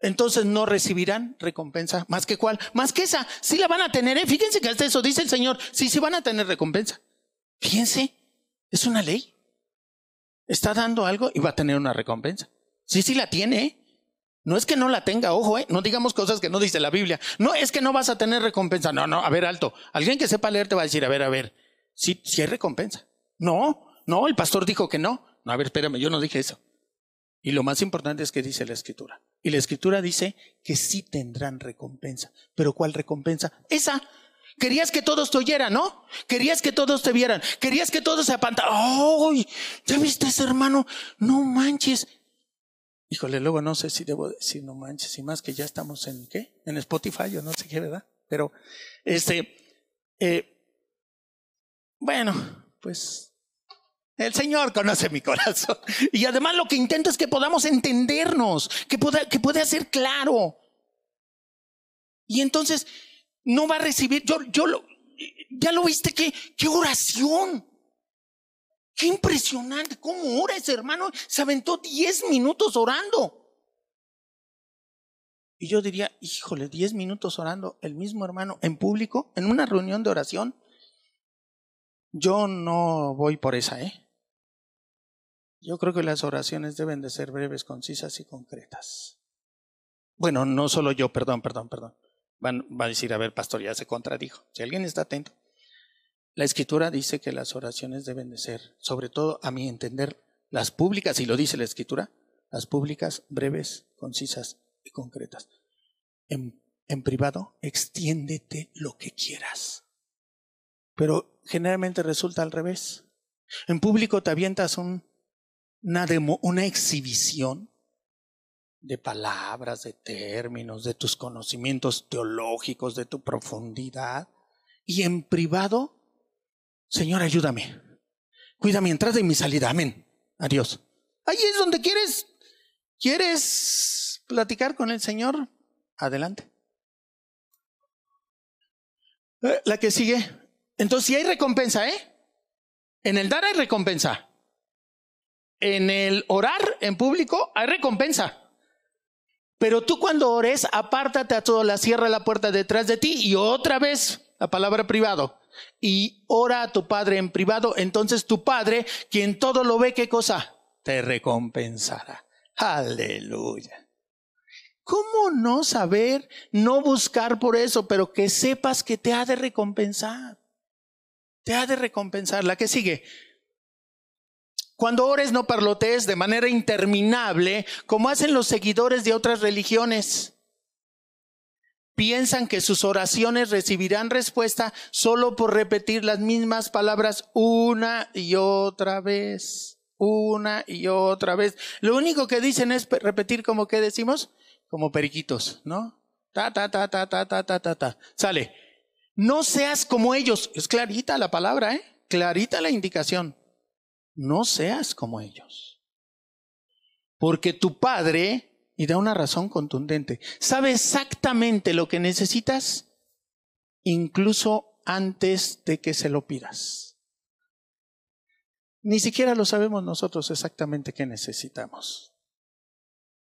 entonces no recibirán recompensa. ¿Más que cuál? Más que esa. Sí la van a tener, ¿eh? Fíjense que hasta eso dice el Señor. Sí, sí van a tener recompensa. Fíjense, es una ley. Está dando algo y va a tener una recompensa. Sí, sí la tiene, ¿eh? No es que no la tenga, ojo, ¿eh? No digamos cosas que no dice la Biblia. No es que no vas a tener recompensa. No, no, a ver, alto. Alguien que sepa leer te va a decir, a ver, a ver. Sí, sí hay recompensa. No, no, el pastor dijo que no. No, a ver, espérame, yo no dije eso. Y lo más importante es que dice la escritura. Y la escritura dice que sí tendrán recompensa. Pero ¿cuál recompensa? Esa. Querías que todos te oyeran, ¿no? Querías que todos te vieran. Querías que todos se apantaran. ¡Ay! ¿Ya viste ese hermano? No manches. Híjole, luego no sé si debo decir no manches y más que ya estamos en qué? En Spotify o no sé qué, ¿verdad? Pero, este, eh, bueno, pues el Señor conoce mi corazón. Y además lo que intento es que podamos entendernos, que pueda, que pueda ser claro. Y entonces no va a recibir, yo, yo lo, ya lo viste, qué, qué oración. Qué impresionante, cómo ora ese hermano. Se aventó diez minutos orando. Y yo diría, híjole, diez minutos orando, el mismo hermano en público, en una reunión de oración. Yo no voy por esa, ¿eh? Yo creo que las oraciones deben de ser breves, concisas y concretas. Bueno, no solo yo, perdón, perdón, perdón. Van, va a decir, a ver, pastor, ya se contradijo. Si alguien está atento. La escritura dice que las oraciones deben de ser, sobre todo a mi entender, las públicas, y lo dice la escritura, las públicas breves, concisas y concretas. En, en privado, extiéndete lo que quieras. Pero generalmente resulta al revés. En público te avientas un, una, una exhibición de palabras, de términos, de tus conocimientos teológicos, de tu profundidad. Y en privado, Señor, ayúdame. Cuida mi entrada y mi salida. Amén. Adiós. Ahí es donde quieres, quieres platicar con el Señor. Adelante. Eh, la que sigue. Entonces, si hay recompensa, ¿eh? En el dar hay recompensa. En el orar en público hay recompensa. Pero tú cuando ores, apártate a todo, la cierra la puerta detrás de ti y otra vez la palabra privado. Y ora a tu Padre en privado, entonces tu Padre, quien todo lo ve, ¿qué cosa? Te recompensará. Aleluya. ¿Cómo no saber, no buscar por eso, pero que sepas que te ha de recompensar? Te ha de recompensar. La que sigue, cuando ores no parlotees de manera interminable, como hacen los seguidores de otras religiones. Piensan que sus oraciones recibirán respuesta solo por repetir las mismas palabras una y otra vez, una y otra vez. Lo único que dicen es repetir como que decimos, como periquitos, ¿no? Ta, ta, ta, ta, ta, ta, ta, ta, ta. Sale. No seas como ellos. Es clarita la palabra, ¿eh? Clarita la indicación no seas como ellos. Porque tu Padre, y da una razón contundente, sabe exactamente lo que necesitas, incluso antes de que se lo pidas. Ni siquiera lo sabemos nosotros exactamente qué necesitamos.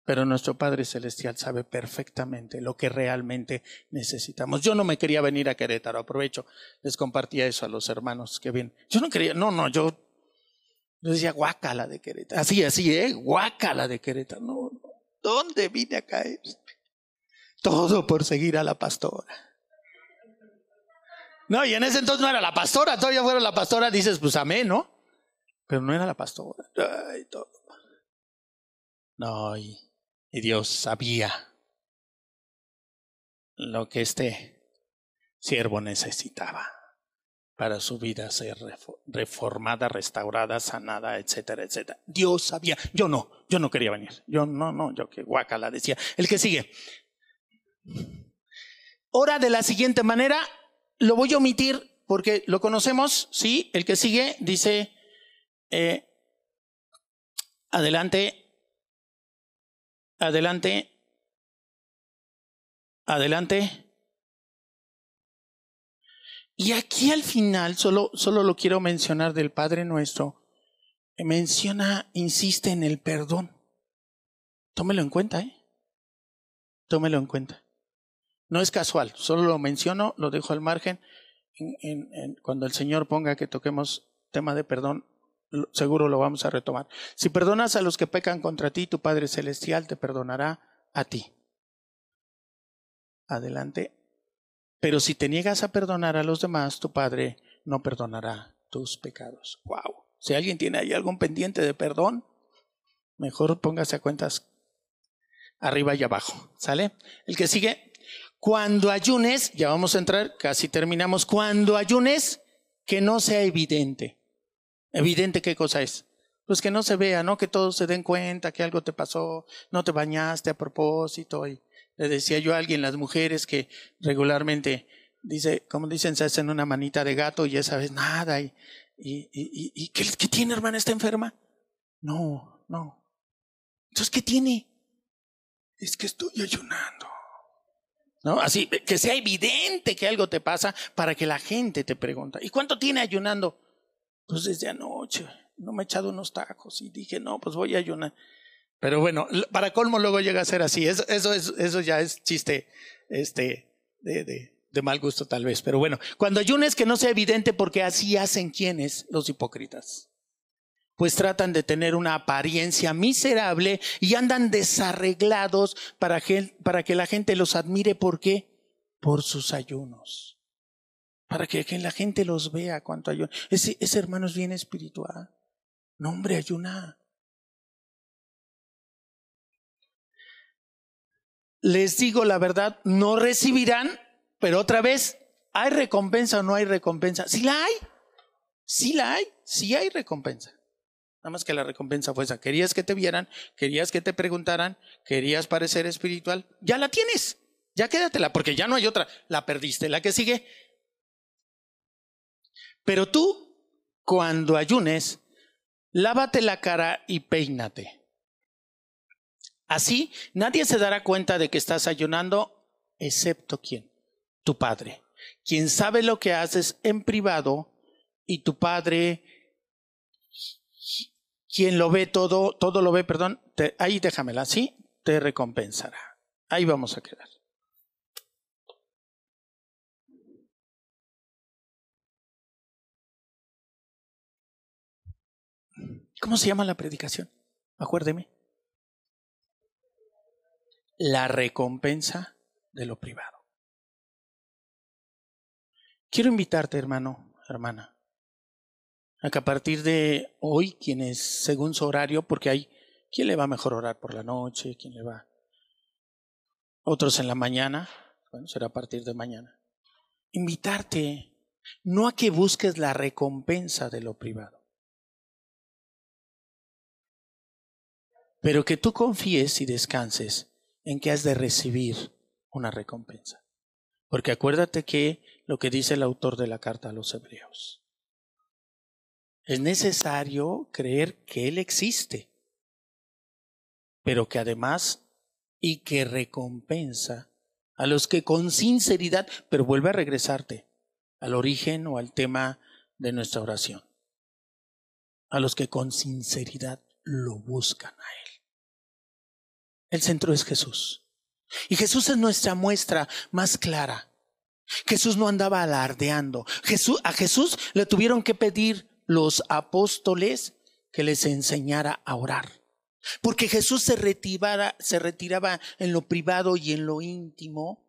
Pero nuestro Padre Celestial sabe perfectamente lo que realmente necesitamos. Yo no me quería venir a Querétaro, aprovecho, les compartía eso a los hermanos que vienen. Yo no quería, no, no, yo yo decía, guácala de Querétaro. Así, así, ¿eh? Guácala de Querétaro. No, no. ¿Dónde vine a caer? Todo por seguir a la pastora. No, y en ese entonces no era la pastora. Todavía fuera la pastora, dices, pues amén, ¿no? Pero no era la pastora. Ay, todo. No, y, y Dios sabía lo que este siervo necesitaba para su vida ser reformada, restaurada, sanada, etcétera, etcétera. Dios sabía. Yo no, yo no quería venir. Yo no, no, yo que guacala decía. El que sigue. Ora de la siguiente manera, lo voy a omitir porque lo conocemos, sí. El que sigue dice, eh, adelante, adelante, adelante. Y aquí al final, solo, solo lo quiero mencionar del Padre Nuestro, menciona, insiste en el perdón. Tómelo en cuenta, ¿eh? Tómelo en cuenta. No es casual, solo lo menciono, lo dejo al margen. cuando el Señor ponga que toquemos tema de perdón, seguro lo vamos a retomar. Si perdonas a los que pecan contra ti, tu Padre Celestial te perdonará a ti. Adelante. Pero si te niegas a perdonar a los demás, tu Padre no perdonará tus pecados. Wow. Si alguien tiene ahí algún pendiente de perdón, mejor póngase a cuentas arriba y abajo. ¿Sale? El que sigue. Cuando ayunes, ya vamos a entrar, casi terminamos. Cuando ayunes, que no sea evidente. ¿Evidente qué cosa es? Pues que no se vea, ¿no? Que todos se den cuenta que algo te pasó, no te bañaste a propósito y le decía yo a alguien, las mujeres que regularmente, dice, como dicen, se hacen una manita de gato y ya sabes nada. ¿Y, y, y, y ¿qué, qué tiene, hermana? ¿Está enferma? No, no. Entonces, ¿qué tiene? Es que estoy ayunando. ¿No? Así, que sea evidente que algo te pasa para que la gente te pregunte. ¿Y cuánto tiene ayunando? Pues desde anoche. No me he echado unos tacos y dije, no, pues voy a ayunar. Pero bueno, para colmo luego llega a ser así. Eso, eso, es, eso ya es chiste este, de, mal gusto tal vez. Pero bueno, cuando ayunes que no sea evidente porque así hacen quienes, los hipócritas. pues tratan de tener una apariencia miserable y andan desarreglados para que, para que la gente los admire. ¿Por qué? Por sus ayunos. Para que, la gente los vea cuánto ayuno. Ese, ese hermano es bien espiritual. No, hombre, ayuna. Les digo la verdad, no recibirán, pero otra vez, ¿hay recompensa o no hay recompensa? Sí la hay. Sí la hay. Sí hay recompensa. Nada más que la recompensa fue esa. Querías que te vieran, querías que te preguntaran, querías parecer espiritual. Ya la tienes. Ya quédatela, porque ya no hay otra. La perdiste. La que sigue. Pero tú, cuando ayunes, lávate la cara y peínate. Así nadie se dará cuenta de que estás ayunando, excepto quién? Tu padre. Quien sabe lo que haces en privado y tu padre quien lo ve todo, todo lo ve, perdón, ahí déjamela, ¿sí? Te recompensará. Ahí vamos a quedar. ¿Cómo se llama la predicación? Acuérdeme. La recompensa de lo privado. Quiero invitarte, hermano, hermana, a que a partir de hoy, quienes según su horario, porque hay quien le va mejor orar por la noche, quien le va, otros en la mañana, bueno, será a partir de mañana, invitarte no a que busques la recompensa de lo privado, pero que tú confíes y descanses en que has de recibir una recompensa. Porque acuérdate que lo que dice el autor de la carta a los hebreos, es necesario creer que Él existe, pero que además y que recompensa a los que con sinceridad, pero vuelve a regresarte al origen o al tema de nuestra oración, a los que con sinceridad lo buscan a Él. El centro es Jesús. Y Jesús es nuestra muestra más clara. Jesús no andaba alardeando. Jesús, a Jesús le tuvieron que pedir los apóstoles que les enseñara a orar. Porque Jesús se se retiraba en lo privado y en lo íntimo,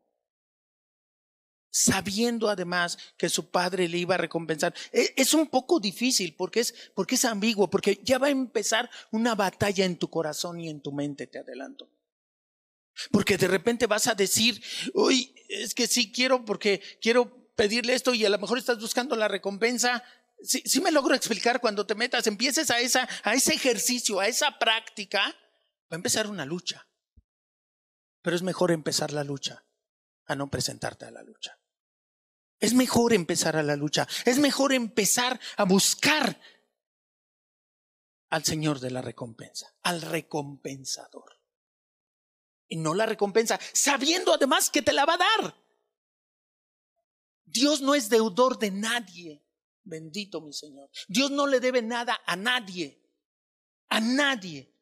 sabiendo además que su padre le iba a recompensar. E, es un poco difícil porque es, porque es ambiguo, porque ya va a empezar una batalla en tu corazón y en tu mente, te adelanto. Porque de repente vas a decir, uy, es que sí quiero porque quiero pedirle esto y a lo mejor estás buscando la recompensa si, me logro explicar, cuando te metas, empieces a, esa, a ese ejercicio, a esa práctica, va a empezar una lucha. Pero es mejor empezar la lucha a no presentarte a la lucha. Es mejor empezar a la lucha. Es mejor empezar a buscar al Señor de la recompensa, al recompensador. Y no la recompensa, sabiendo además que te la va a dar. Dios no es deudor de nadie. Bendito mi Señor. Dios no le debe nada a nadie. A nadie.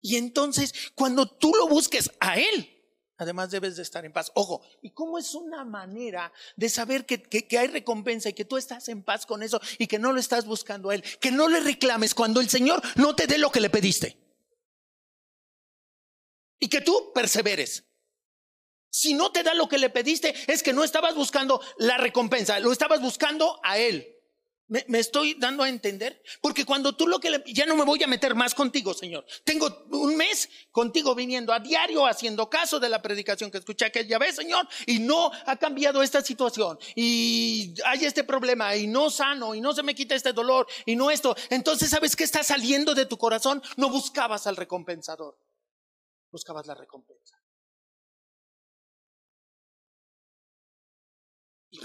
Y entonces, cuando tú lo busques a Él, además debes de estar en paz. Ojo, ¿y cómo es una manera de saber que, hay recompensa y que tú estás en paz con eso y que no lo estás buscando a Él? Que no le reclames cuando el Señor no te dé lo que le pediste. Y que tú perseveres. Si no te da lo que le pediste, es que no estabas buscando la recompensa, lo estabas buscando a Él. ¿Me, estoy dando a entender? Porque cuando tú lo que le, ya no me voy a meter más contigo, Señor. Tengo un mes contigo viniendo a diario, haciendo caso de la predicación que escuché aquella vez, Señor, y no ha cambiado esta situación. Y hay este problema, y no sano, y no se me quita este dolor, y no esto. Entonces, ¿sabes qué está saliendo de tu corazón? No buscabas al recompensador, buscabas la recompensa.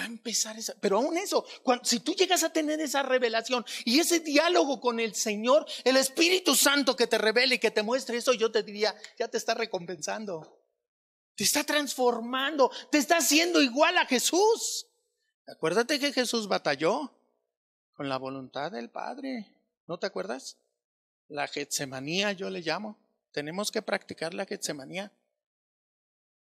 A empezar esa, pero aún eso, si tú llegas a tener esa revelación y ese diálogo con el Señor, el Espíritu Santo que te revele y que te muestre eso, yo te diría, ya te está recompensando. Te está transformando, te está haciendo igual a Jesús. Acuérdate que Jesús batalló con la voluntad del Padre. ¿No te acuerdas? La Getsemanía yo le llamo. Tenemos que practicar la Getsemanía.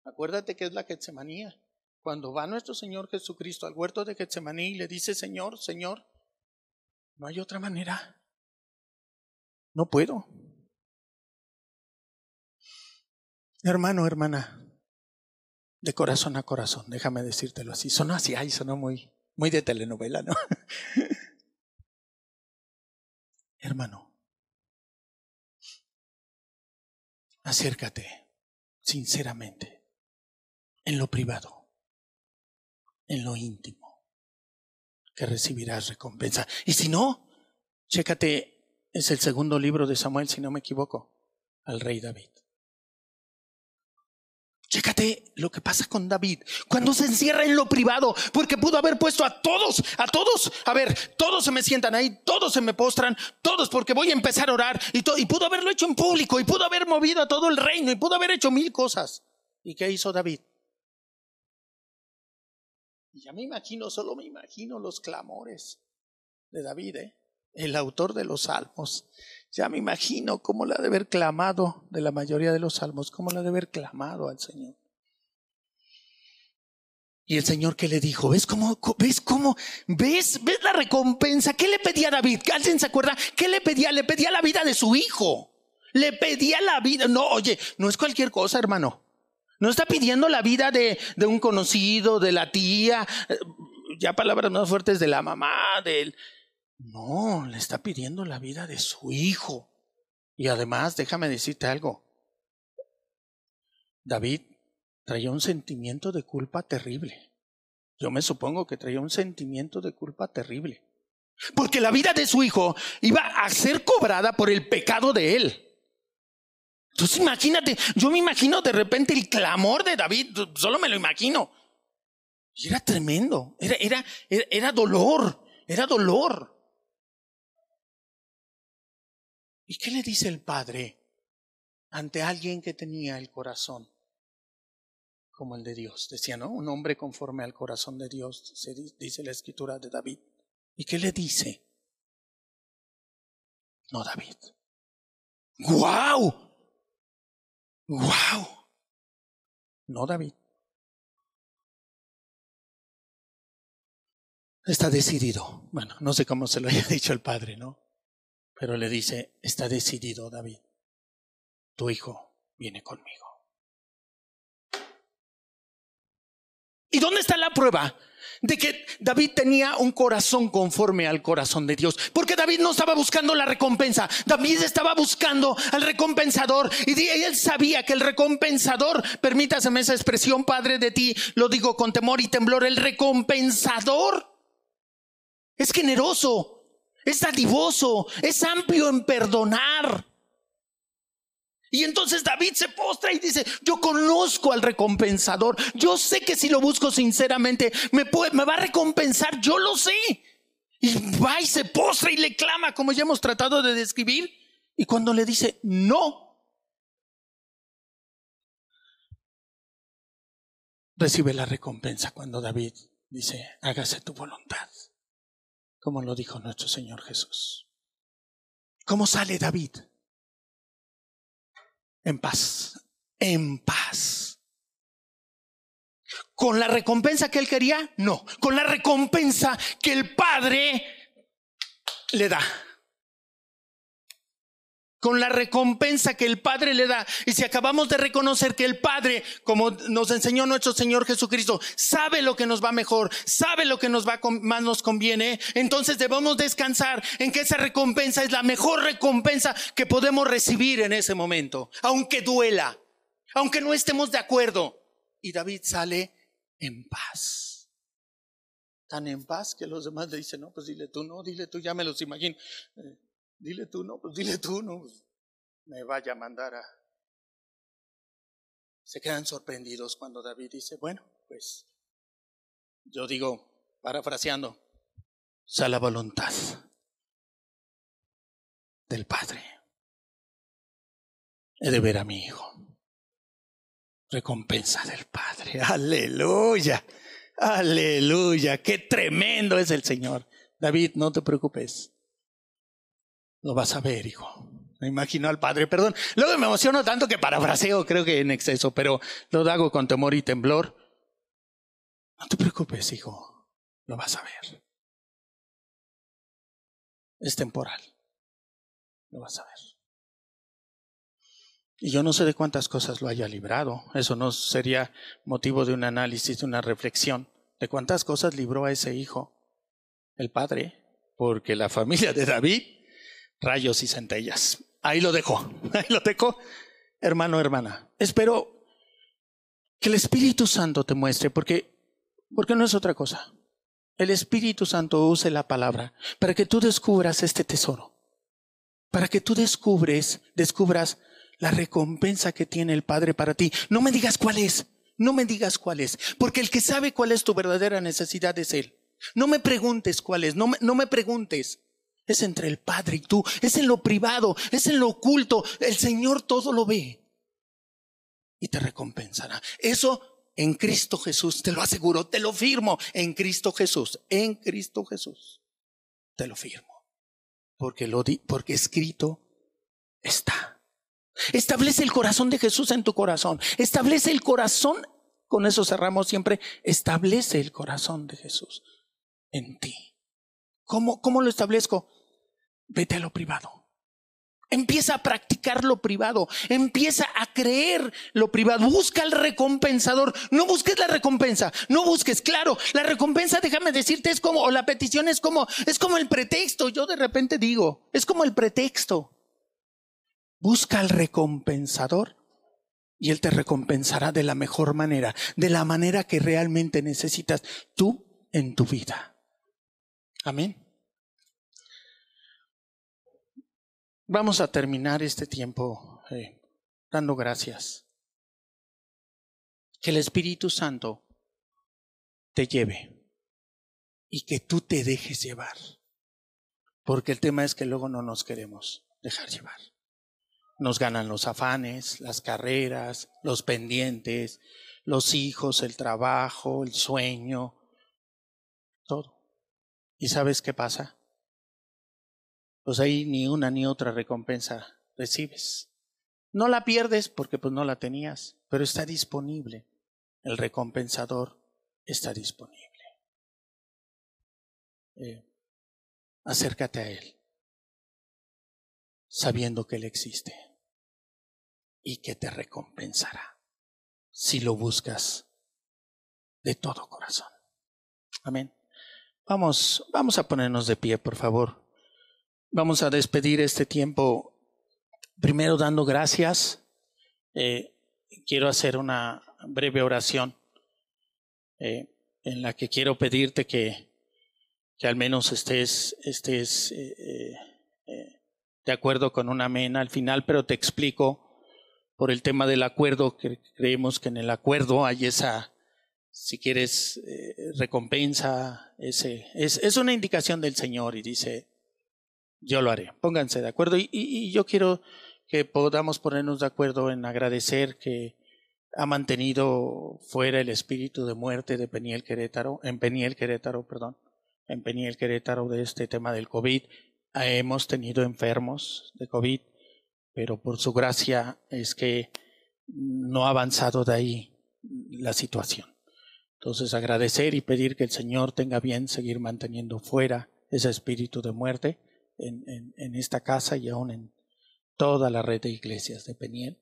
Acuérdate que es la Getsemanía. Cuando va nuestro Señor Jesucristo al huerto de Getsemaní y le dice, Señor, Señor, no hay otra manera. No puedo. Hermano, hermana, de corazón a corazón, déjame decírtelo así. Sonó así, ay, sonó muy, muy de telenovela, ¿no? Hermano, acércate sinceramente en lo privado, en lo íntimo, que recibirás recompensa. Y si no, chécate, es el segundo libro de Samuel, si no me equivoco, al rey David. Chécate lo que pasa con David cuando se encierra en lo privado, porque pudo haber puesto a todos, a todos, a ver, todos se me sientan ahí, todos se me postran, todos porque voy a empezar a orar y, pudo haberlo hecho en público y pudo haber movido a todo el reino y pudo haber hecho mil cosas. ¿Y qué hizo David? Y ya me imagino, solo me imagino los clamores de David, ¿eh? el autor de los salmos. Ya me imagino cómo la de haber clamado de la mayoría de los salmos, cómo la de haber clamado al Señor. Y el Señor que le dijo, ¿ves cómo, ves cómo, ves, ves la recompensa? ¿Qué le pedía a David? ¿Alguien se acuerda? ¿Qué le pedía? Le pedía la vida de su hijo. Le pedía la vida. No, oye, no es cualquier cosa, hermano. No está pidiendo la vida de, de un conocido, de la tía, eh, ya palabras más fuertes de la mamá, del, no, le está pidiendo la vida de su hijo. Y además, déjame decirte algo. David traía un sentimiento de culpa terrible. Yo me supongo que traía un sentimiento de culpa terrible. Porque la vida de su hijo iba a ser cobrada por el pecado de él. Entonces imagínate, yo me imagino de repente el clamor de David, solo me lo imagino. Y era tremendo, era, era, era dolor, era dolor. ¿Y qué le dice el padre ante alguien que tenía el corazón como el de Dios? Decía, ¿no? Un hombre conforme al corazón de Dios, dice la escritura de David. ¿Y qué le dice? No, David. ¡Guau! ¡Guau! No, David. Está decidido. Bueno, no sé cómo se lo haya dicho el padre, ¿no? Pero le dice, está decidido, David, tu hijo viene conmigo. ¿Y dónde está la prueba? de que David tenía un corazón conforme al corazón de Dios. Porque David no estaba buscando la recompensa, David estaba buscando al recompensador y él sabía que el recompensador, permítaseme esa expresión, Padre de ti, lo digo con temor y temblor, el recompensador es generoso, es dadivoso, es amplio en perdonar. Y entonces David se postra y dice, yo conozco al recompensador, yo sé que si lo busco sinceramente me, me va a recompensar, yo lo sé. Y va y se postra y le clama, como ya hemos tratado de describir. Y cuando le dice, no, recibe la recompensa cuando David dice, hágase tu voluntad como lo dijo nuestro Señor Jesús. ¿Cómo sale David? En paz, en paz. ¿Con la recompensa que él quería? No, con la recompensa que el Padre le da con la recompensa que el Padre le da. Y si acabamos de reconocer que el Padre, como nos enseñó nuestro Señor Jesucristo, sabe lo que nos va mejor, sabe lo que nos va más nos conviene, entonces debemos descansar en que esa recompensa es la mejor recompensa que podemos recibir en ese momento, aunque duela, aunque no estemos de acuerdo. Y David sale en paz. Tan en paz que los demás le dicen, no, pues dile tú, no, dile tú, ya me los imagino. Dile tú, no, pues dile tú, no, pues, me vaya a mandar a... Se quedan sorprendidos cuando David dice, bueno, pues yo digo, parafraseando, sea la voluntad del Padre. He de ver a mi hijo. Recompensa del Padre. Aleluya. Aleluya. Qué tremendo es el Señor. David, no te preocupes. Lo vas a ver, hijo. Me imagino al padre, perdón. Luego me emociono tanto que parafraseo, creo que en exceso, pero lo hago con temor y temblor. No te preocupes, hijo. Lo vas a ver. Es temporal. lo vas a ver. Y yo no sé de cuántas cosas lo haya librado. Eso no sería motivo de un análisis, de una reflexión. ¿De cuántas cosas libró a ese hijo? El padre. Porque la familia de David, rayos y centellas. Ahí lo dejo. Ahí lo dejo. Hermano, hermana. Espero que el Espíritu Santo te muestre, porque, porque no es otra cosa. El Espíritu Santo use la palabra para que tú descubras este tesoro. Para que tú descubres, descubras la recompensa que tiene el Padre para ti. No me digas cuál es, no me digas cuál es, porque el que sabe cuál es tu verdadera necesidad es Él. No me preguntes cuál es, no me, no me preguntes. Es entre el Padre y tú, es en lo privado, es en lo oculto. El Señor todo lo ve y te recompensará. Eso en Cristo Jesús, te lo aseguro, te lo firmo, en Cristo Jesús, en Cristo Jesús, te lo firmo. Porque lo di, porque escrito está. Establece el corazón de Jesús en tu corazón. Establece el corazón, con eso cerramos siempre, establece el corazón de Jesús en ti. ¿Cómo, cómo lo establezco? Vete a lo privado. Empieza a practicar lo privado, empieza a creer lo privado, busca el recompensador, no busques la recompensa, no busques, claro, la recompensa, déjame decirte, es como, o la petición es como, es como el pretexto, yo de repente digo, es como el pretexto. Busca al recompensador y Él te recompensará de la mejor manera, de la manera que realmente necesitas tú en tu vida. Amén. Vamos a terminar este tiempo eh, dando gracias. Que el Espíritu Santo te lleve y que tú te dejes llevar. Porque el tema es que luego no nos queremos dejar llevar nos ganan los afanes, las carreras, los pendientes, los hijos, el trabajo, el sueño, todo. ¿Y sabes qué pasa? Pues ahí ni una ni otra recompensa recibes. No la pierdes porque pues no la tenías, pero está disponible. El recompensador está disponible. Eh, acércate a Él, sabiendo que Él existe y que te recompensará si lo buscas de todo corazón. Amén. Vamos, vamos a ponernos de pie, por favor. Vamos a despedir este tiempo primero dando gracias. Eh, quiero hacer una breve oración eh, en la que quiero pedirte que, que al menos estés, estés eh, de acuerdo con un amén al final, pero te explico por el tema del acuerdo, que creemos que en el acuerdo hay esa, si quieres, eh, recompensa, ese, es, es, una indicación del Señor y dice, yo lo haré, pónganse de acuerdo. Y, y, yo quiero que podamos ponernos de acuerdo en agradecer que ha mantenido fuera el espíritu de muerte de Peniel Querétaro, en Peniel Querétaro, perdón, en Peniel Querétaro de este tema del COVID. Hemos tenido enfermos de COVID, pero por su gracia es que no ha avanzado de ahí la situación. Entonces agradecer y pedir que el Señor tenga bien seguir manteniendo fuera ese espíritu de muerte en, esta casa y aún en toda la red de iglesias de Peniel.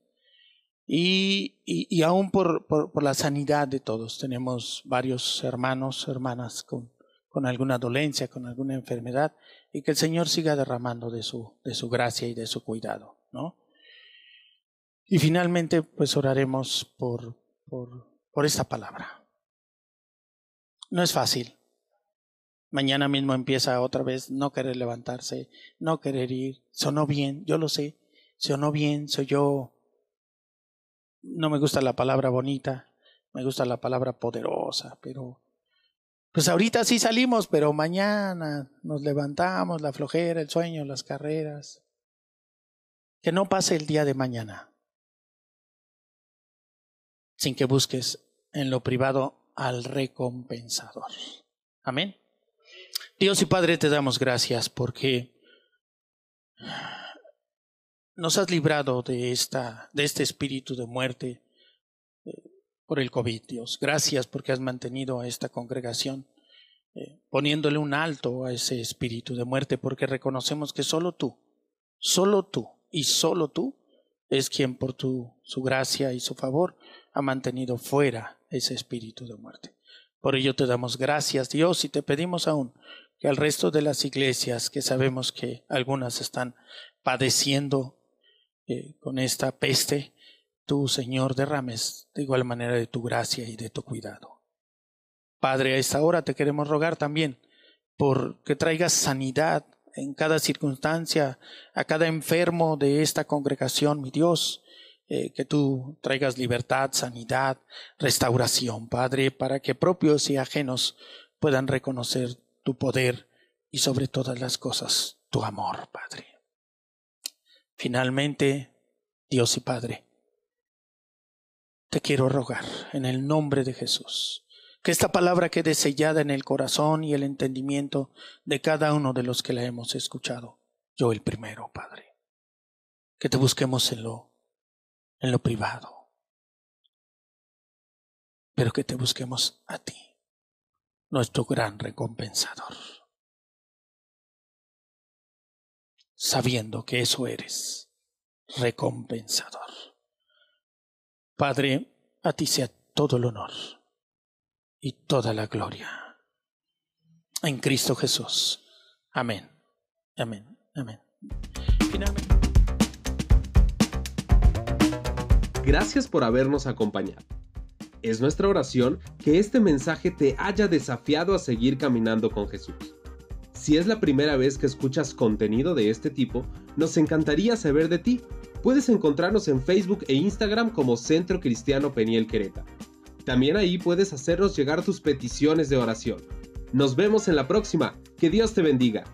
Y, aún por, la sanidad de todos. Tenemos varios hermanos, hermanas con, con alguna dolencia, con alguna enfermedad, y que el Señor siga derramando de su, de su gracia y de su cuidado. ¿no? Y finalmente, pues oraremos por, por, por esta palabra. No es fácil. Mañana mismo empieza otra vez no querer levantarse, no querer ir. Sonó bien, yo lo sé. Sonó bien, soy yo. No me gusta la palabra bonita, me gusta la palabra poderosa, pero pues ahorita sí salimos, pero mañana nos levantamos, la flojera, el sueño, las carreras. Que no pase el día de mañana sin que busques en lo privado al recompensador. Amén. Dios y Padre, te damos gracias porque nos has librado de esta de este espíritu de muerte eh, por el COVID, Dios. Gracias porque has mantenido a esta congregación eh, poniéndole un alto a ese espíritu de muerte porque reconocemos que solo tú Solo tú y solo tú es quien por tu, su gracia y su favor ha mantenido fuera ese espíritu de muerte. Por ello te damos gracias, Dios, y te pedimos aún que al resto de las iglesias, que sabemos que algunas están padeciendo eh, con esta peste, tú, Señor, derrames de igual manera de tu gracia y de tu cuidado. Padre, a esta hora te queremos rogar también por que traigas sanidad en cada circunstancia, a cada enfermo de esta congregación, mi Dios, eh, que tú traigas libertad, sanidad, restauración, Padre, para que propios y ajenos puedan reconocer tu poder y sobre todas las cosas tu amor, Padre. Finalmente, Dios y Padre, te quiero rogar en el nombre de Jesús que esta palabra quede sellada en el corazón y el entendimiento de cada uno de los que la hemos escuchado. Yo el primero, Padre. Que te busquemos en lo, en lo privado. Pero que te busquemos a ti, nuestro gran recompensador. Sabiendo que eso eres, recompensador. Padre, a ti sea todo el honor y toda la gloria. En Cristo Jesús. Amén. Amén. Amén. Finalmente. Gracias por habernos acompañado. Es nuestra oración que este mensaje te haya desafiado a seguir caminando con Jesús. Si es la primera vez que escuchas contenido de este tipo, nos encantaría saber de ti. Puedes encontrarnos en Facebook e Instagram como Centro Cristiano Peniel Quereta también ahí puedes hacernos llegar tus peticiones de oración. Nos vemos en la próxima. Que Dios te bendiga.